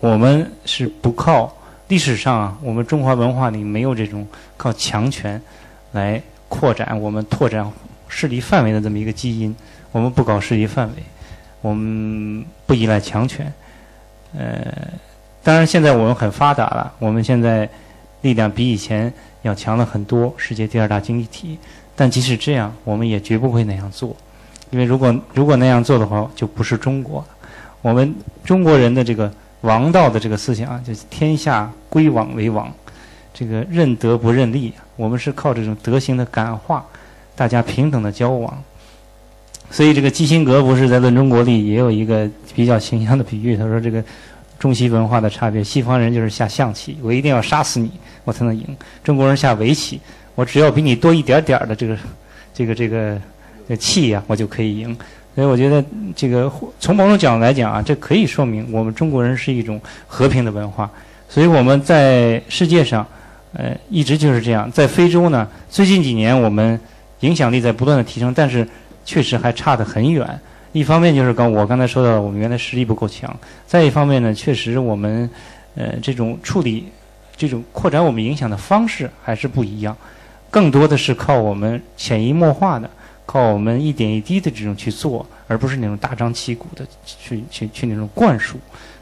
我们是不靠历史上啊，我们中华文化里没有这种靠强权来扩展我们拓展势力范围的这么一个基因，我们不搞势力范围。我们不依赖强权，呃，当然现在我们很发达了，我们现在力量比以前要强了很多，世界第二大经济体。但即使这样，我们也绝不会那样做，因为如果如果那样做的话，就不是中国了。我们中国人的这个王道的这个思想啊，就是天下归往为王，这个认德不认利，我们是靠这种德行的感化，大家平等的交往。所以这个基辛格不是在《论中国》里也有一个比较形象的比喻，他说这个中西文化的差别，西方人就是下象棋，我一定要杀死你，我才能赢；中国人下围棋，我只要比你多一点点的这个这个这个这气呀，我就可以赢。所以我觉得这个从某种角度来讲啊，这可以说明我们中国人是一种和平的文化。所以我们在世界上，呃，一直就是这样。在非洲呢，最近几年我们影响力在不断的提升，但是。确实还差得很远。一方面就是刚我刚才说到，我们原来实力不够强；再一方面呢，确实我们呃这种处理、这种扩展我们影响的方式还是不一样。更多的是靠我们潜移默化的，靠我们一点一滴的这种去做，而不是那种大张旗鼓的去去去那种灌输。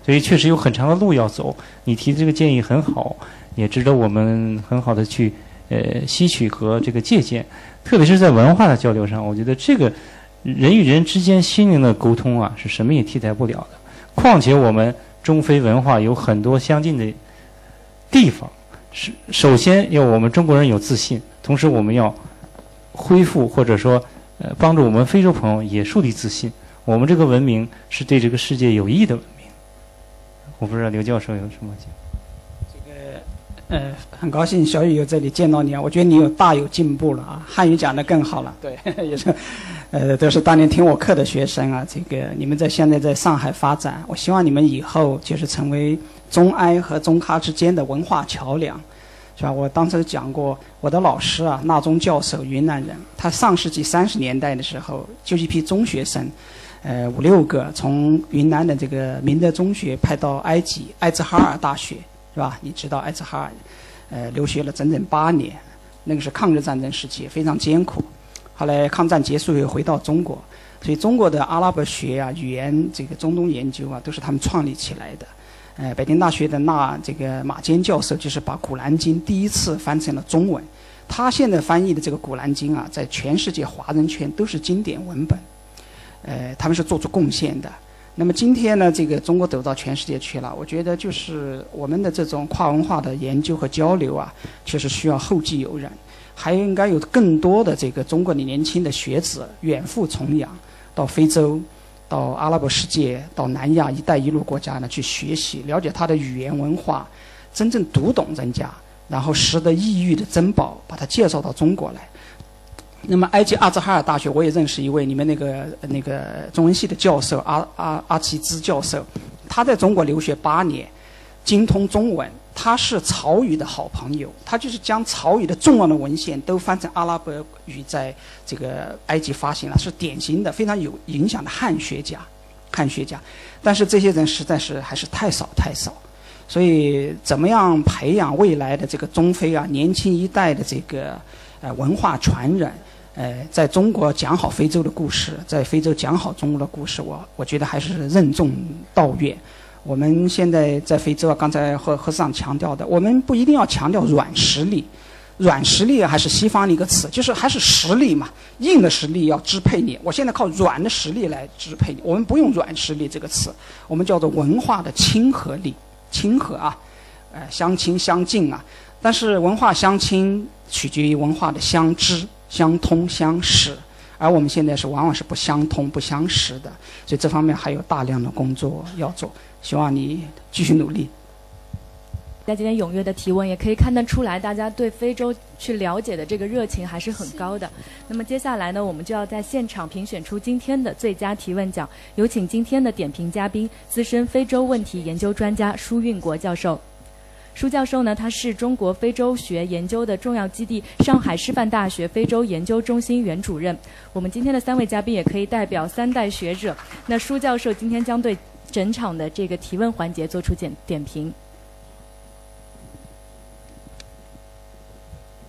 所以确实有很长的路要走。你提的这个建议很好，也值得我们很好的去呃吸取和这个借鉴。特别是在文化的交流上，我觉得这个人与人之间心灵的沟通啊，是什么也替代不了的。况且我们中非文化有很多相近的地方，是首先要我们中国人有自信，同时我们要恢复或者说呃帮助我们非洲朋友也树立自信。我们这个文明是对这个世界有益的文明。我不知道刘教授有什么讲。这个呃，很高兴小雨有这里见到你啊，我觉得你有大有进步了啊，汉语讲得更好了。对，*laughs* 也是，呃，都是当年听我课的学生啊。这个你们在现在在上海发展，我希望你们以后就是成为中埃和中喀之间的文化桥梁，是吧？我当时讲过，我的老师啊，纳中教授，云南人，他上世纪三十年代的时候，就一批中学生，呃，五六个从云南的这个明德中学派到埃及艾兹哈尔大学。是吧？你知道艾兹哈尔，呃，留学了整整八年，那个是抗日战争时期，非常艰苦。后来抗战结束又回到中国，所以中国的阿拉伯学啊、语言这个中东研究啊，都是他们创立起来的。呃，北京大学的那这个马坚教授就是把《古兰经》第一次翻成了中文，他现在翻译的这个《古兰经》啊，在全世界华人圈都是经典文本，呃，他们是做出贡献的。那么今天呢，这个中国走到全世界去了，我觉得就是我们的这种跨文化的研究和交流啊，确实需要后继有人，还应该有更多的这个中国的年轻的学子远赴重洋，到非洲、到阿拉伯世界、到南亚“一带一路”国家呢去学习，了解他的语言文化，真正读懂人家，然后识得异域的珍宝，把它介绍到中国来。那么埃及阿兹哈尔大学，我也认识一位你们那个那个中文系的教授阿阿阿奇兹教授，他在中国留学八年，精通中文，他是曹禺的好朋友，他就是将曹禺的重要的文献都翻成阿拉伯语，在这个埃及发行了，是典型的非常有影响的汉学家，汉学家。但是这些人实在是还是太少太少，所以怎么样培养未来的这个中非啊年轻一代的这个呃文化传人？呃，在中国讲好非洲的故事，在非洲讲好中国的故事，我我觉得还是任重道远。我们现在在非洲啊，刚才何何市长强调的，我们不一定要强调软实力，软实力还是西方的一个词，就是还是实力嘛，硬的实力要支配你。我现在靠软的实力来支配你，我们不用软实力这个词，我们叫做文化的亲和力，亲和啊，呃，相亲相近啊。但是文化相亲取决于文化的相知。相通相识，而我们现在是往往是不相通不相识的，所以这方面还有大量的工作要做。希望你继续努力。在今天踊跃的提问，也可以看得出来，大家对非洲去了解的这个热情还是很高的。那么接下来呢，我们就要在现场评选出今天的最佳提问奖，有请今天的点评嘉宾，资深非洲问题研究专家舒运国教授。舒教授呢，他是中国非洲学研究的重要基地——上海师范大学非洲研究中心原主任。我们今天的三位嘉宾也可以代表三代学者。那舒教授今天将对整场的这个提问环节做出点点评。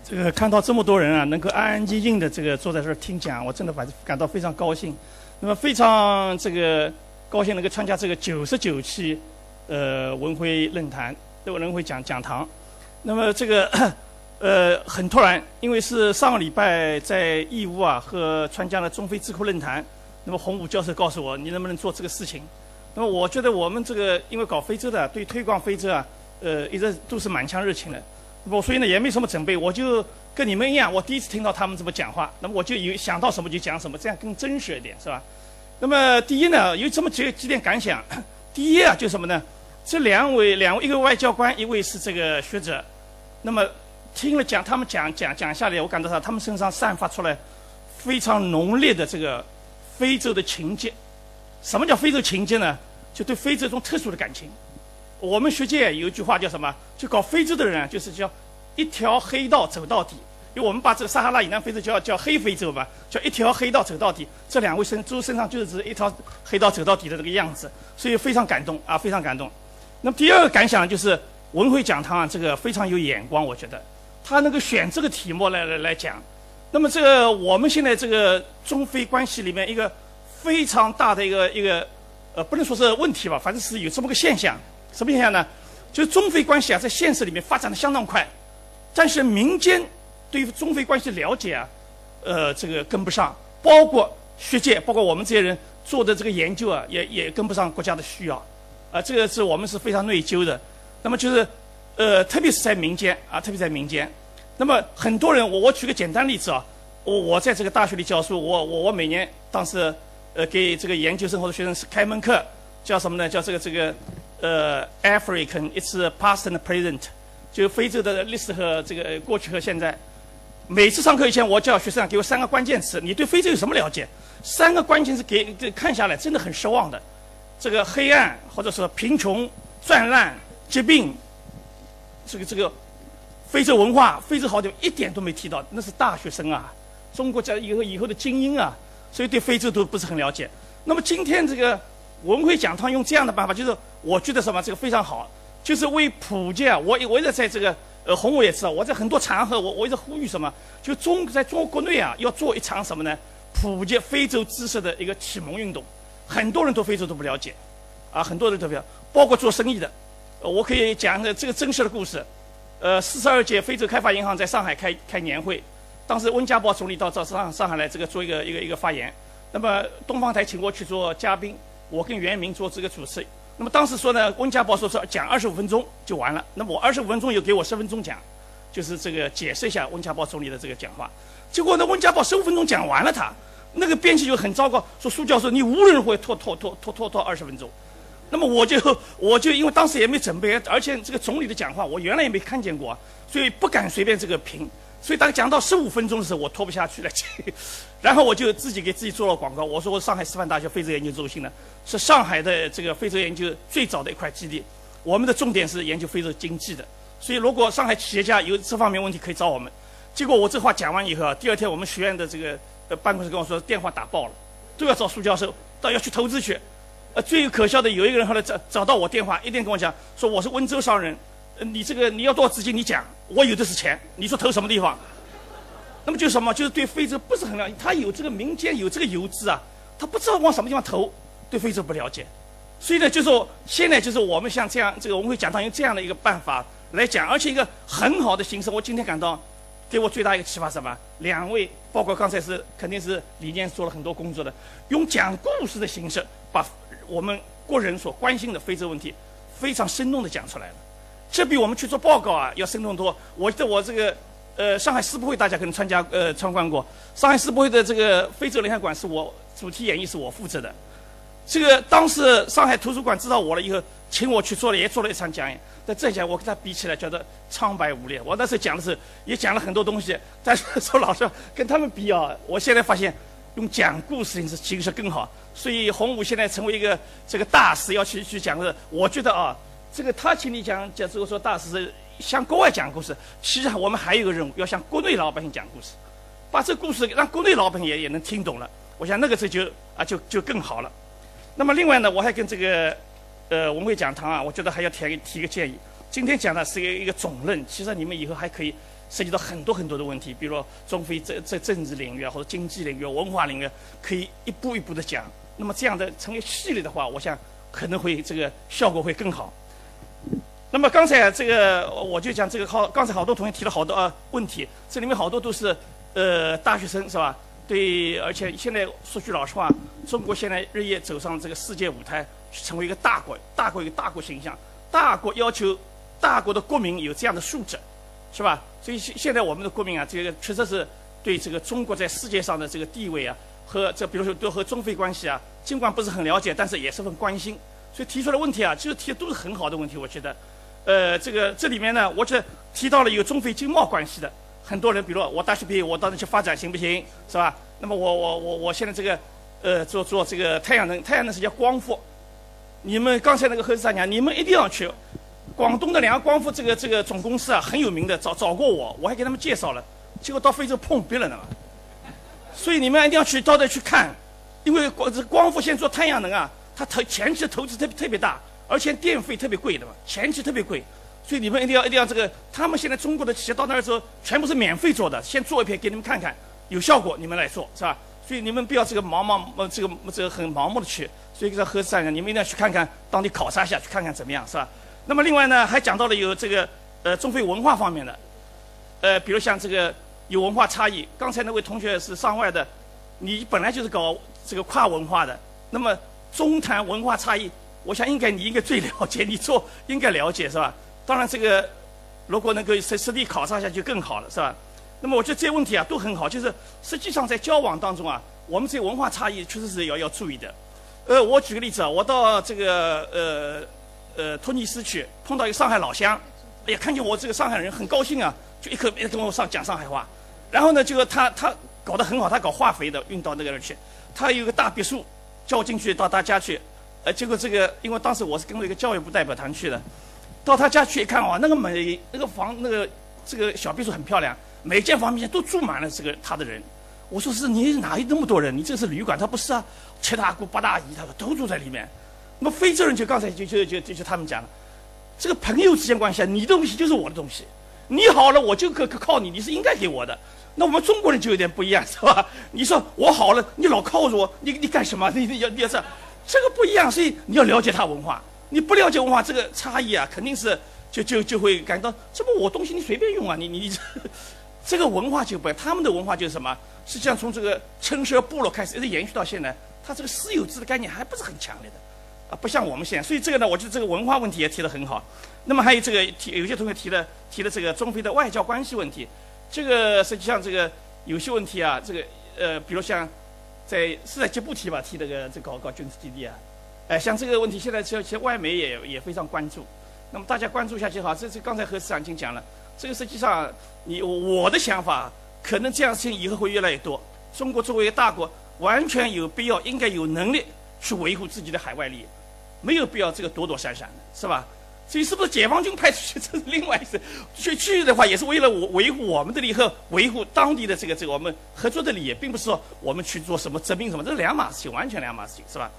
这个看到这么多人啊，能够安安静静的这个坐在这儿听讲，我真的感感到非常高兴。那么非常这个高兴能够参加这个九十九期呃文辉论坛。都有人会讲讲堂，那么这个呃很突然，因为是上个礼拜在义乌啊和参加了中非智库论坛，那么洪武教授告诉我，你能不能做这个事情？那么我觉得我们这个因为搞非洲的，对推广非洲啊，呃一直都是满腔热情的，我所以呢也没什么准备，我就跟你们一样，我第一次听到他们这么讲话，那么我就有想到什么就讲什么，这样更真实一点，是吧？那么第一呢，有这么几几点感想，第一啊就什么呢？这两位，两位，一个外交官，一位是这个学者。那么听了讲，他们讲讲讲下来，我感到到他们身上散发出来非常浓烈的这个非洲的情结。什么叫非洲情结呢？就对非洲一种特殊的感情。我们学界有一句话叫什么？就搞非洲的人就是叫一条黑道走到底。因为我们把这个撒哈拉以南非洲叫叫黑非洲嘛，叫一条黑道走到底。这两位身猪身上就是一条黑道走到底的这个样子，所以非常感动啊，非常感动。那么第二个感想就是文汇讲堂啊，这个非常有眼光，我觉得他能够选这个题目来来来讲。那么这个我们现在这个中非关系里面一个非常大的一个一个呃，不能说是问题吧，反正是有这么个现象。什么现象呢？就是中非关系啊，在现实里面发展的相当快，但是民间对于中非关系的了解啊，呃，这个跟不上，包括学界，包括我们这些人做的这个研究啊，也也跟不上国家的需要。啊，这个是我们是非常内疚的。那么就是，呃，特别是在民间啊，特别在民间。那么很多人，我我举个简单例子啊，我我在这个大学里教书，我我我每年当时呃给这个研究生或者学生是开门课，叫什么呢？叫这个这个呃，African its past and present，就非洲的历史和这个过去和现在。每次上课以前，我叫学生给我三个关键词，你对非洲有什么了解？三个关键词给给看下来，真的很失望的。这个黑暗，或者说贫穷、战乱、疾病，这个这个非洲文化、非洲好点一点都没提到，那是大学生啊，中国在以后以后的精英啊，所以对非洲都不是很了解。那么今天这个文汇讲堂用这样的办法，就是我觉得什么这个非常好，就是为普及啊，我我也在这个呃洪武也知道，我在很多场合我我一直呼吁什么，就中在中国国内啊要做一场什么呢？普及非洲知识的一个启蒙运动。很多人对非洲都不了解，啊，很多人都不了解包括做生意的。我可以讲个这个真实的故事。呃，四十二届非洲开发银行在上海开开年会，当时温家宝总理到这上上海来这个做一个一个一个发言。那么东方台请我去做嘉宾，我跟袁明做这个主持。那么当时说呢，温家宝说说讲二十五分钟就完了。那么我二十五分钟又给我十分钟讲，就是这个解释一下温家宝总理的这个讲话。结果呢，温家宝十五分钟讲完了他。那个编辑就很糟糕，说苏教授你无论如何拖拖拖拖拖拖二十分钟，那么我就我就因为当时也没准备，而且这个总理的讲话我原来也没看见过，所以不敢随便这个评。所以当讲到十五分钟的时候，我拖不下去了，*laughs* 然后我就自己给自己做了广告。我说我上海师范大学非洲研究中心呢，是上海的这个非洲研究最早的一块基地。我们的重点是研究非洲经济的，所以如果上海企业家有这方面问题，可以找我们。结果我这话讲完以后啊，第二天我们学院的这个呃办公室跟我说，电话打爆了，都要找苏教授，到要去投资去。呃，最可笑的有一个人后来找找到我电话，一定跟我讲说我是温州商人。你这个你要多少资金？你讲，我有的是钱。你说投什么地方？那么就是什么？就是对非洲不是很了解。他有这个民间有这个游资啊，他不知道往什么地方投，对非洲不了解。所以呢，就是说现在就是我们像这样，这个我们会讲到用这样的一个办法来讲，而且一个很好的形式。我今天感到给我最大一个启发什么？两位，包括刚才是肯定是理念做了很多工作的，用讲故事的形式把我们国人所关心的非洲问题非常生动的讲出来了。这比我们去做报告啊要生动多。我记得我这个，呃，上海世博会大家可能参加呃参观过。上海世博会的这个非洲联合馆是我主题演绎是我负责的。这个当时上海图书馆知道我了以后，请我去做了也做了一场讲演。但这讲我跟他比起来觉得苍白无力。我那时候讲的是也讲了很多东西，但是说老实话跟他们比啊，我现在发现用讲故事形式其实更好。所以洪武现在成为一个这个大师要去去讲的，我觉得啊。这个他请你讲讲，这个说大师向国外讲故事，其实我们还有一个任务，要向国内老百姓讲故事，把这故事让国内老百姓也也能听懂了。我想那个时候就啊就就更好了。那么另外呢，我还跟这个呃文汇讲堂啊，我觉得还要提提个建议。今天讲的是一个一个总论，其实你们以后还可以涉及到很多很多的问题，比如说中非这这政治领域啊，或者经济领域、文化领域，可以一步一步的讲。那么这样的成为系列的话，我想可能会这个效果会更好。那么刚才这个我就讲这个好，刚才好多同学提了好多啊问题，这里面好多都是呃大学生是吧？对，而且现在说句老实话，中国现在日夜走上这个世界舞台，成为一个大国，大国有大国形象，大国要求大国的国民有这样的素质，是吧？所以现现在我们的国民啊，这个确实是对这个中国在世界上的这个地位啊，和这比如说都和中非关系啊，尽管不是很了解，但是也十分关心。所以提出的问题啊，其实提的都是很好的问题，我觉得。呃，这个这里面呢，我这提到了有中非经贸关系的很多人，比如我大学毕业，我到那去发展行不行？是吧？那么我我我我现在这个呃做做这个太阳能，太阳能是叫光伏。你们刚才那个何市长讲，你们一定要去广东的两个光伏这个这个总公司啊，很有名的，找找过我，我还给他们介绍了，结果到非洲碰壁了呢。所以你们一定要去到那去看，因为光这光伏现在做太阳能啊，它投前期的投资特别特别大。而且电费特别贵的嘛，前期特别贵，所以你们一定要一定要这个。他们现在中国的企业到那儿时候，全部是免费做的，先做一片给你们看看，有效果你们来做，是吧？所以你们不要这个盲盲呃这个这个很盲目的去。所以这个合适上你们一定要去看看，当地考察一下，去看看怎么样，是吧？那么另外呢，还讲到了有这个呃中非文化方面的，呃，比如像这个有文化差异。刚才那位同学是上外的，你本来就是搞这个跨文化的，那么中谈文化差异。我想应该你应该最了解，你做应该了解是吧？当然这个如果能够实实地考察一下就更好了是吧？那么我觉得这些问题啊都很好，就是实际上在交往当中啊，我们这文化差异确实是要要注意的。呃，我举个例子啊，我到这个呃呃突尼斯去碰到一个上海老乡，哎呀，看见我这个上海人很高兴啊，就一口一跟我上讲上海话。然后呢，就他他搞得很好，他搞化肥的，运到那个那儿去，他有个大别墅，叫我进去到他家去。呃，结果这个，因为当时我是跟着一个教育部代表团去的，到他家去一看哦，那个每、那个房、那个这个小别墅很漂亮，每间房间都住满了这个他的人。我说是你哪有那么多人？你这是旅馆？他不是啊，七大姑八大姨，他说都住在里面。那么非洲人就刚才就就就就就他们讲了，这个朋友之间关系，你的东西就是我的东西，你好了我就可可靠你，你是应该给我的。那我们中国人就有点不一样，是吧？你说我好了，你老靠着我，你你干什么？你你要你要这。这个不一样，所以你要了解他文化。你不了解文化，这个差异啊，肯定是就就就会感到，这不我东西你随便用啊，你你这个文化就不，他们的文化就是什么？实际上从这个称奢部落开始一直延续到现在，他这个私有制的概念还不是很强烈的，啊，不像我们现在。所以这个呢，我觉得这个文化问题也提得很好。那么还有这个提，有些同学提了提了这个中非的外交关系问题，这个实际上这个有些问题啊，这个呃，比如像。在是在吉布提吧，提这个这搞搞军事基地啊，哎，像这个问题，现在其实其实外媒也也非常关注。那么大家关注一下就好。这这刚才何市长已经讲了，这个实际上，你我的想法，可能这样事情以后会越来越多。中国作为一个大国，完全有必要，应该有能力去维护自己的海外利益，没有必要这个躲躲闪闪的，是吧？所以是不是解放军派出去，*laughs* 这是另外一事。去去的话，也是为了我维护我们的利益和维护当地的这个这个我们合作的利益，并不是说我们去做什么殖民什么，这是两码事情，完全两码事情，是吧？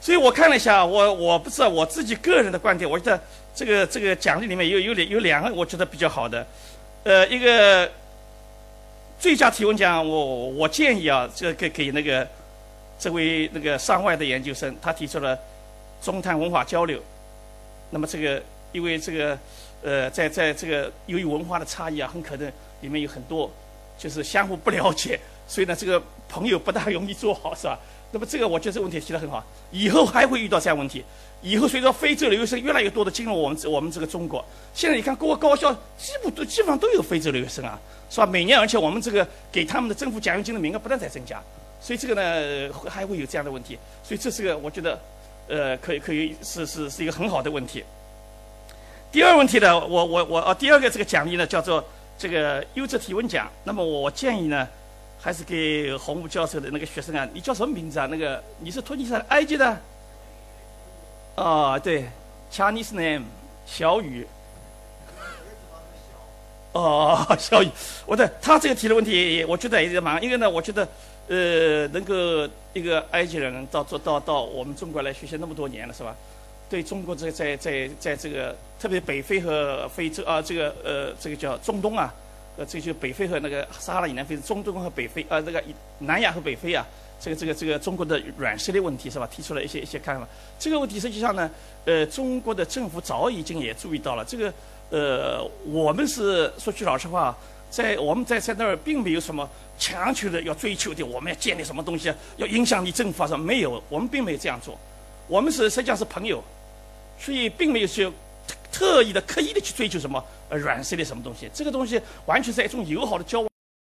所以我看了一下，我我不知道我自己个人的观点，我觉得这个这个奖励里面有有两有两个我觉得比较好的，呃，一个最佳提问奖，我我建议啊，这个给给那个这位那个上外的研究生，他提出了中泰文化交流。那么这个因为这个呃，在在这个由于文化的差异啊，很可能里面有很多就是相互不了解，所以呢，这个朋友不大容易做好，是吧？那么这个我觉得这个问题提得很好，以后还会遇到这样问题。以后随着非洲留学生越来越多的进入我们我们这个中国，现在你看各个高校基本都基本上都有非洲留学生啊，是吧？每年而且我们这个给他们的政府奖学金的名额不断在增加，所以这个呢还会有这样的问题。所以这是个我觉得呃可以可以是是是一个很好的问题。第二问题呢，我我我啊第二个这个奖励呢叫做这个优质提问奖。那么我建议呢。还是给洪武教授的那个学生啊，你叫什么名字啊？那个你是突尼斯埃及的？哦，对，Chinese name，小雨。哦，*laughs* 小雨，我的他这个提的问题，我觉得也蛮，因为呢，我觉得，呃，能够一个埃及人到做到到我们中国来学习那么多年了，是吧？对中国这个在在在这个特别北非和非洲啊，这个呃，这个叫中东啊。呃，这就北非和那个撒哈拉以南非、中东和北非，啊，这个南亚和北非啊，这个这个这个中国的软实力问题是吧？提出了一些一些看法。这个问题实际上呢，呃，中国的政府早已经也注意到了。这个，呃，我们是说句老实话，在我们在在那儿并没有什么强求的要追求的，我们要建立什么东西，要影响你政府什么？没有，我们并没有这样做。我们是实际上是朋友，所以并没有去。特意的、刻意的去追求什么呃软实力什么东西？这个东西完全是一种友好的交往。